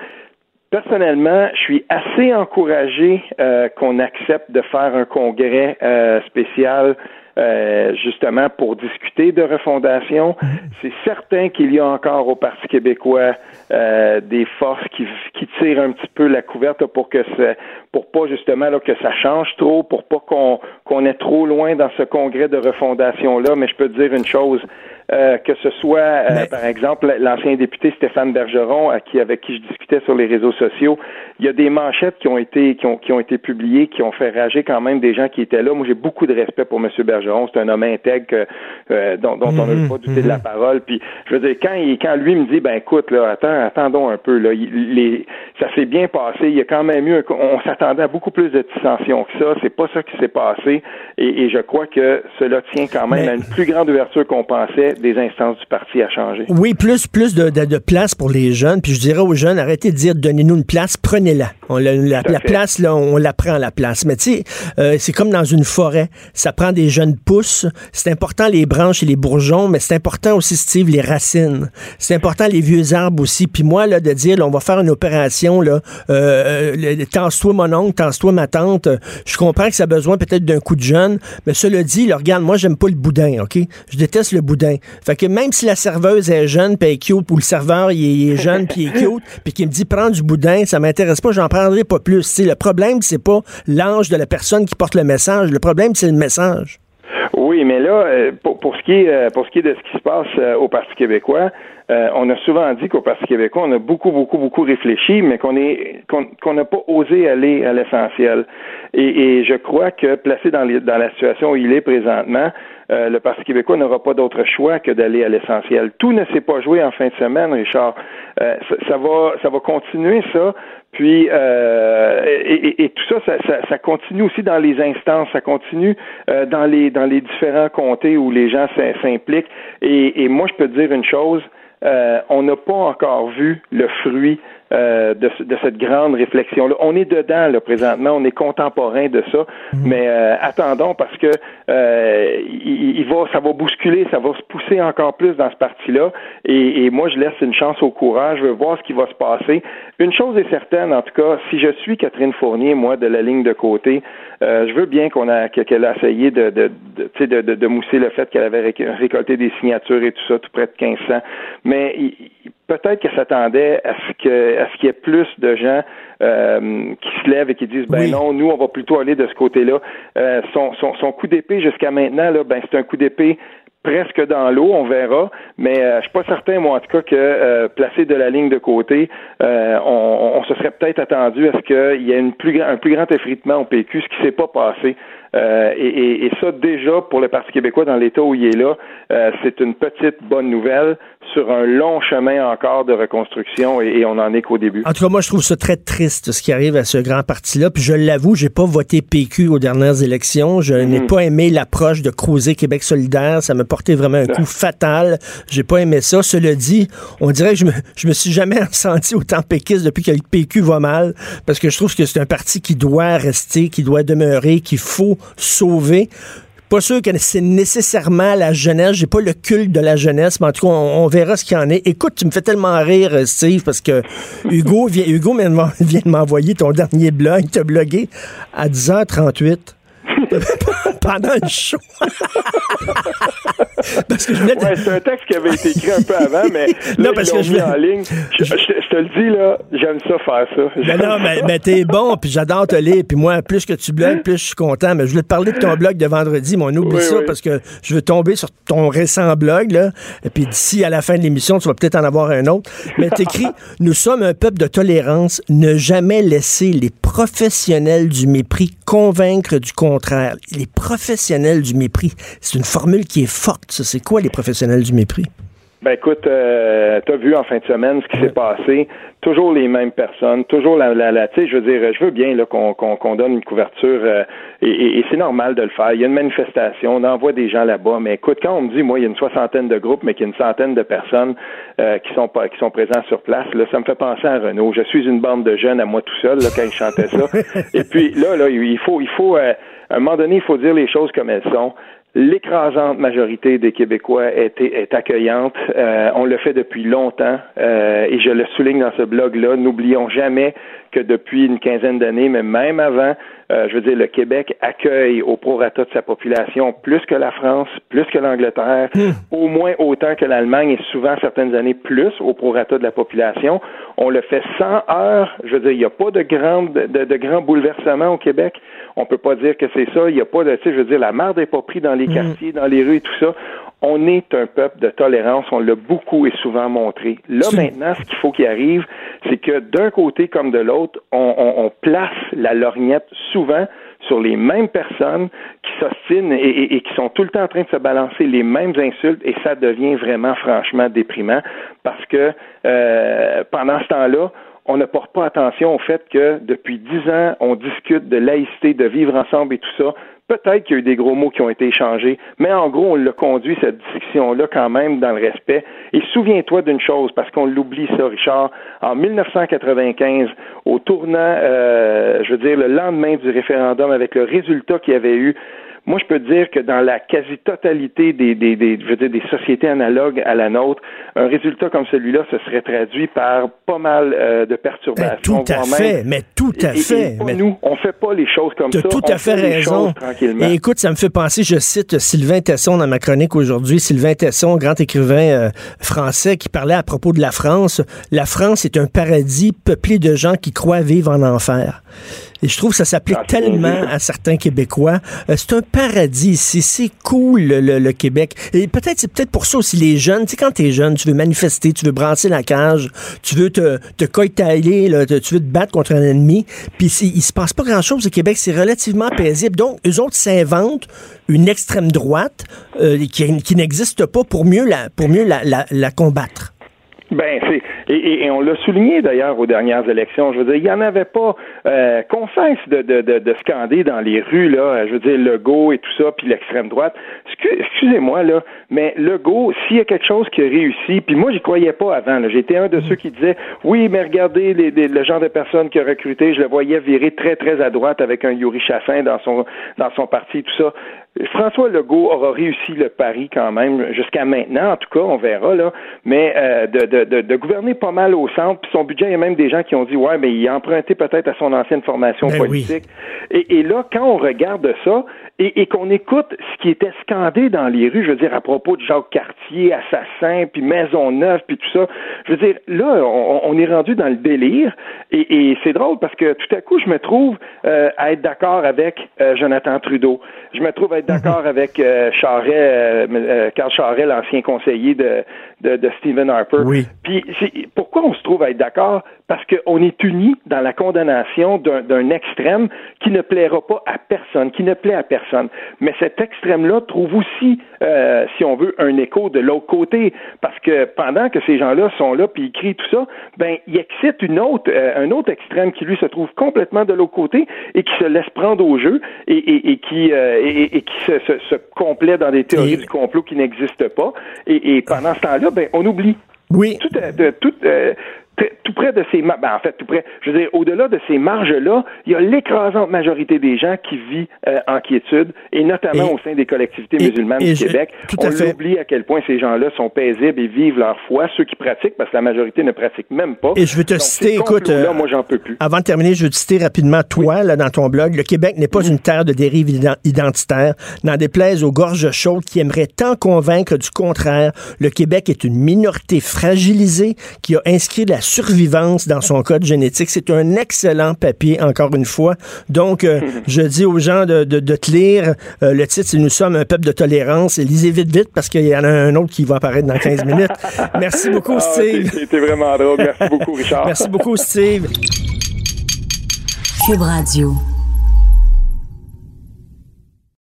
Personnellement, je suis assez encouragé qu'on accepte de faire un congrès spécial euh, justement pour discuter de refondation. C'est certain qu'il y a encore au Parti québécois euh, des forces qui, tirent un petit peu la couverte pour que ça, pour pas justement que ça change trop, pour pas qu'on qu'on trop loin dans ce congrès de refondation là. Mais je peux dire une chose, euh, que ce soit, euh, par exemple, l'ancien député Stéphane Bergeron, à qui, avec qui je discutais sur les réseaux sociaux, il y a des manchettes qui ont été qui ont, qui ont été publiées, qui ont fait rager quand même des gens qui étaient là. Moi, j'ai beaucoup de respect pour M. Bergeron. C'est un homme intègre euh, dont, dont on n'a mhm, pas douté de la mhm. parole. Puis, je veux dire, quand, il, quand lui me dit, ben écoute, là, attends, attendons un peu, là, les, ça s'est bien passé. Il y a quand même eu, on s'attendait à beaucoup plus de dissensions que ça. C'est pas ça qui s'est passé. Et, et, je crois que cela tient quand même à une plus grande ouverture qu'on pensait des instances du parti à changer. Oui, plus, plus de, de, place pour les jeunes. Puis je dirais aux jeunes, arrêtez de dire donnez-nous une place, prenez-la. On, la, la, place, là, on la prend la place. Mais tu sais, euh, c'est comme dans une forêt. Ça prend des jeunes pousses. C'est important les branches et les bourgeons, mais c'est important aussi, Steve, les racines. C'est important les vieux arbres aussi. Puis moi, là, de dire, on va faire une opération, là, euh, euh toi mon oncle, tense-toi ma tante. Je comprends que ça a besoin peut-être d'un coup de jeune, mais cela dit, là, regarde, moi, j'aime pas le boudin, OK? Je déteste le boudin. Fait que même si la serveuse est jeune, puis elle est cute, ou le serveur il est, jeune, puis il est cute, puis qu'il me dit prends du boudin, ça m'intéresse pas, j'en prendrai pas plus. le problème, c'est pas l'ange de la personne qui porte le message. Le problème, c'est le message. Oui, mais là, euh, pour, ce qui est euh, pour ce qui est de ce qui se passe euh, au Parti québécois, on a souvent dit qu'au Parti québécois, on a beaucoup, beaucoup, beaucoup réfléchi, mais qu'on est qu'on n'a pas osé aller à l'essentiel. Et, je crois que placé dans, dans la situation où il est présentement, le Parti québécois n'aura pas d'autre choix que d'aller à l'essentiel. Tout ne s'est pas joué en fin de semaine, Richard. ça, va, ça va continuer ça. Puis euh, et, tout ça ça, ça, continue aussi dans les instances, ça continue euh, dans les dans les différents comtés où les gens s'impliquent. Et, et moi, je peux te dire une chose, euh, on n'a pas encore vu le fruit euh, de, de, cette grande réflexion-là. On est dedans, là, présentement, on est contemporain de ça, mhm. mais euh, attendons parce que il, va, ça va bousculer, ça va se pousser encore plus dans ce parti-là. Et, et, moi, je laisse une chance au courage, je veux voir ce qui va se passer. Une chose est certaine, en tout cas, si je suis Catherine Fournier, moi, de la ligne de côté, je veux bien qu'on a qu'elle a essayé de, de, de, de, de mousser le fait qu'elle avait récolté des signatures et tout ça, tout près de 1500 mais peut-être qu'elle s'attendait à ce que à ce qu'il y ait plus de gens euh, qui se lèvent et qui disent ben non, nous on va plutôt aller de ce côté-là. Euh, son, son, son coup d'épée jusqu'à maintenant là, ben c'est un coup d'épée presque dans l'eau, on verra, mais euh, je suis pas certain, moi en tout cas, que euh, placé de la ligne de côté, euh, on, on, se serait peut-être attendu à ce qu'il y ait un plus grand effritement au PQ, ce qui s'est pas passé. Euh, et, et, ça, déjà, pour le Parti québécois, dans l'état où il est là, euh, c'est une petite bonne nouvelle sur un long chemin encore de reconstruction et, on en est qu'au début. En tout cas, moi, je trouve ça très triste, ce qui arrive à ce grand parti-là. Puis je l'avoue, j'ai pas voté PQ aux dernières élections. Je n'ai mhm. pas aimé l'approche de Creuser Québec solidaire. Ça m'a porté vraiment un coup fatal. J'ai pas aimé ça. Cela dit, on dirait que je me, je me suis jamais senti autant péquiste depuis que le PQ va mal, parce que je trouve que c'est un parti qui doit rester, qui doit demeurer, qu'il faut sauver. Pas sûr que c'est nécessairement la jeunesse. J'ai pas le culte de la jeunesse, mais en tout cas, on, verra ce qu'il y en est. Écoute, tu me fais tellement rire, Steve, parce que Hugo vient, Hugo vient de m'envoyer ton dernier blog. Tu as blogué à 10h38. pendant le show. parce que je voulais ouais, c'est un texte qui avait été écrit un peu avant, mais non, parce que je en ligne. Je, te le dis, là, j'aime ça faire ça. Ben non, mais, mais t'es bon, puis j'adore te lire, puis moi, plus que tu blogues, plus je suis content. Mais je voulais te parler de ton blog de vendredi, mais on oublie ça parce que je veux tomber sur ton récent blog, là, et puis d'ici à la fin de l'émission, tu vas peut-être en avoir un autre. Mais t'écris, nous sommes un peuple de tolérance, ne jamais laisser les professionnels du mépris convaincre du contraire. Les professionnels du mépris, c'est une formule qui est forte. C'est quoi les professionnels du mépris? Ben écoute, euh, tu as vu en fin de semaine ce qui s'est passé. Toujours les mêmes personnes, toujours la, la, la tu sais, je veux dire, je veux bien là qu'on qu'on donne une couverture euh, et, et, c'est normal de le faire. Il y a une manifestation, on envoie des gens là-bas, mais écoute, quand on me dit, moi, il y a une soixantaine de groupes, mais qu'il y a une centaine de personnes euh, qui sont pas qui sont présents sur place, là, ça me fait penser à Renault. Je suis une bande de jeunes à moi tout seul là, quand ils chantaient ça. et puis là, là, il faut, il faut, euh, à un moment donné, il faut dire les choses comme elles sont. L'écrasante majorité des Québécois est, est accueillante. Euh, on le fait depuis longtemps euh, et je le souligne dans ce blog-là. N'oublions jamais que depuis une quinzaine d'années, mais même avant, euh, je veux dire, le Québec accueille au prorata de sa population plus que la France, plus que l'Angleterre, hmm. au moins autant que l'Allemagne et souvent certaines années plus au prorata de la population. On le fait sans heures. Je veux dire, il n'y a pas de grands de, de grands bouleversements au Québec. On peut pas dire que c'est ça. Il n'y a pas de, tu sais, je veux dire, la marde n'est pas prise dans les mm. quartiers, dans les rues et tout ça. On est un peuple de tolérance. On l'a beaucoup et souvent montré. Là, maintenant, ce qu'il faut qu'il arrive, c'est que d'un côté comme de l'autre, on, place la lorgnette souvent sur les mêmes personnes qui s'ostinent et, qui sont tout le temps en train de se balancer les mêmes insultes et ça devient vraiment franchement déprimant parce que euh, pendant ce temps-là, on ne porte pas attention au fait que depuis dix ans, on discute de laïcité, de vivre ensemble et tout ça. Peut-être qu'il y a eu des gros mots qui ont été échangés, mais en gros, on l'a conduit, cette discussion-là, quand même, dans le respect. Et souviens-toi d'une chose, parce qu'on l'oublie, ça, Richard. En 1995, au tournant, euh, je veux dire, le lendemain du référendum, avec le résultat qu'il y avait eu, moi, je peux dire que dans la quasi-totalité des, des, des, je veux dire, des sociétés analogues à la nôtre, un résultat comme celui-là, ce serait traduit par pas mal euh, de perturbations. Ben, tout à fait, mais tout à fait. mais nous, on fait pas les choses comme ça. tout à fait raison. Et écoute, ça me fait penser, je cite Sylvain Tesson dans ma chronique aujourd'hui. Sylvain Tesson, grand écrivain euh, français, qui parlait à propos de la France. La France est un paradis peuplé de gens qui croient vivre en enfer. Et je trouve que ça s'applique ah, tellement à certains Québécois. Euh, c'est un paradis ici. C'est cool, le, Québec. Et peut-être, c'est peut-être pour ça aussi les jeunes. Tu sais, quand t'es jeune, tu veux manifester, tu veux brasser la cage, tu veux te, te coïtailler, là, tu veux te battre contre un ennemi. Puis il se passe pas grand-chose au Québec. C'est relativement paisible. Donc, eux autres s'inventent une extrême droite euh, qui, qui n'existe pas pour mieux la, pour mieux la, la, la combattre. Ben, c'est et, et, on l'a souligné d'ailleurs aux dernières élections. Je veux dire, il n'y en avait pas euh, qu'on cesse de, de, de, de, scander dans les rues là. Je veux dire, le go et tout ça, puis l'extrême droite. Excusez-moi là, mais le go, s'il y a quelque chose qui a réussi, puis moi j'y croyais pas avant. J'étais un de ceux qui disaient oui, mais regardez les, le genre de personnes qu'il a recruté. Je le voyais virer très très à droite avec un Yuri Chassin dans son dans son parti, tout ça. François Legault aura réussi le pari quand même, jusqu'à maintenant, en tout cas, on verra, là, mais euh, de, de, de, gouverner pas mal au centre, puis son budget, il y a même des gens qui ont dit, ouais, mais il a emprunté peut-être à son ancienne formation ben politique. Et, et, là, quand on regarde ça, et, et qu'on écoute ce qui était scandé dans les rues, je veux dire, à propos de Jacques Cartier, assassin, puis Maisonneuve, puis tout ça, je veux dire, là, on, on est rendu dans le délire, et, et c'est drôle parce que tout à coup, je me trouve euh, à être d'accord avec euh, Jonathan Trudeau. Je me trouve à être d'accord avec euh, Charret, euh, euh, Carl Charret, l'ancien conseiller de, de, de, Stephen Harper. Oui. Puis pourquoi on se trouve à être d'accord? Parce qu'on est unis dans la condamnation d'un extrême qui ne plaira pas à personne, qui ne plaît à personne. Mais cet extrême-là trouve aussi, euh, si on veut, un écho de l'autre côté. Parce que pendant que ces gens-là sont là puis ils crient tout ça, ben, il excite une autre, euh, un autre extrême qui lui se trouve complètement de l'autre côté et qui se laisse prendre au jeu et, et, et qui, euh, et, qui se, se, se complaît dans des théories du complot qui n'existent pas. Et, pendant ce temps-là, ben, on oublie oui. Tout, tout, tout près de ces ben, en fait tout près je veux dire au-delà de ces marges là il y a l'écrasante majorité des gens qui vit euh, en quiétude et notamment au sein des collectivités musulmanes du Québec. tout à on oublie à quel point ces gens-là sont paisibles et vivent leur foi. Ceux qui pratiquent parce que la majorité ne pratique même pas. Et je veux te citer écoute là, moi j'en peux plus. avant de terminer je veux te citer rapidement toi là dans ton blog le Québec n'est pas une terre de dérive identitaire. N'en déplaise aux gorges chaudes qui aimeraient tant convaincre du contraire le Québec est une minorité fragilisée qui a inscrit la survivance dans son code génétique. C'est un excellent papier, encore une fois. Donc, euh, je dis aux gens de, de, de te lire. Euh, le titre, c'est Nous sommes un peuple de tolérance. Et lisez vite, vite, parce qu'il y en a un autre qui va apparaître dans 15 minutes. Merci beaucoup, ah, Steve. C'était vraiment drôle. Merci beaucoup, Richard. Merci beaucoup, Steve. Cube Radio.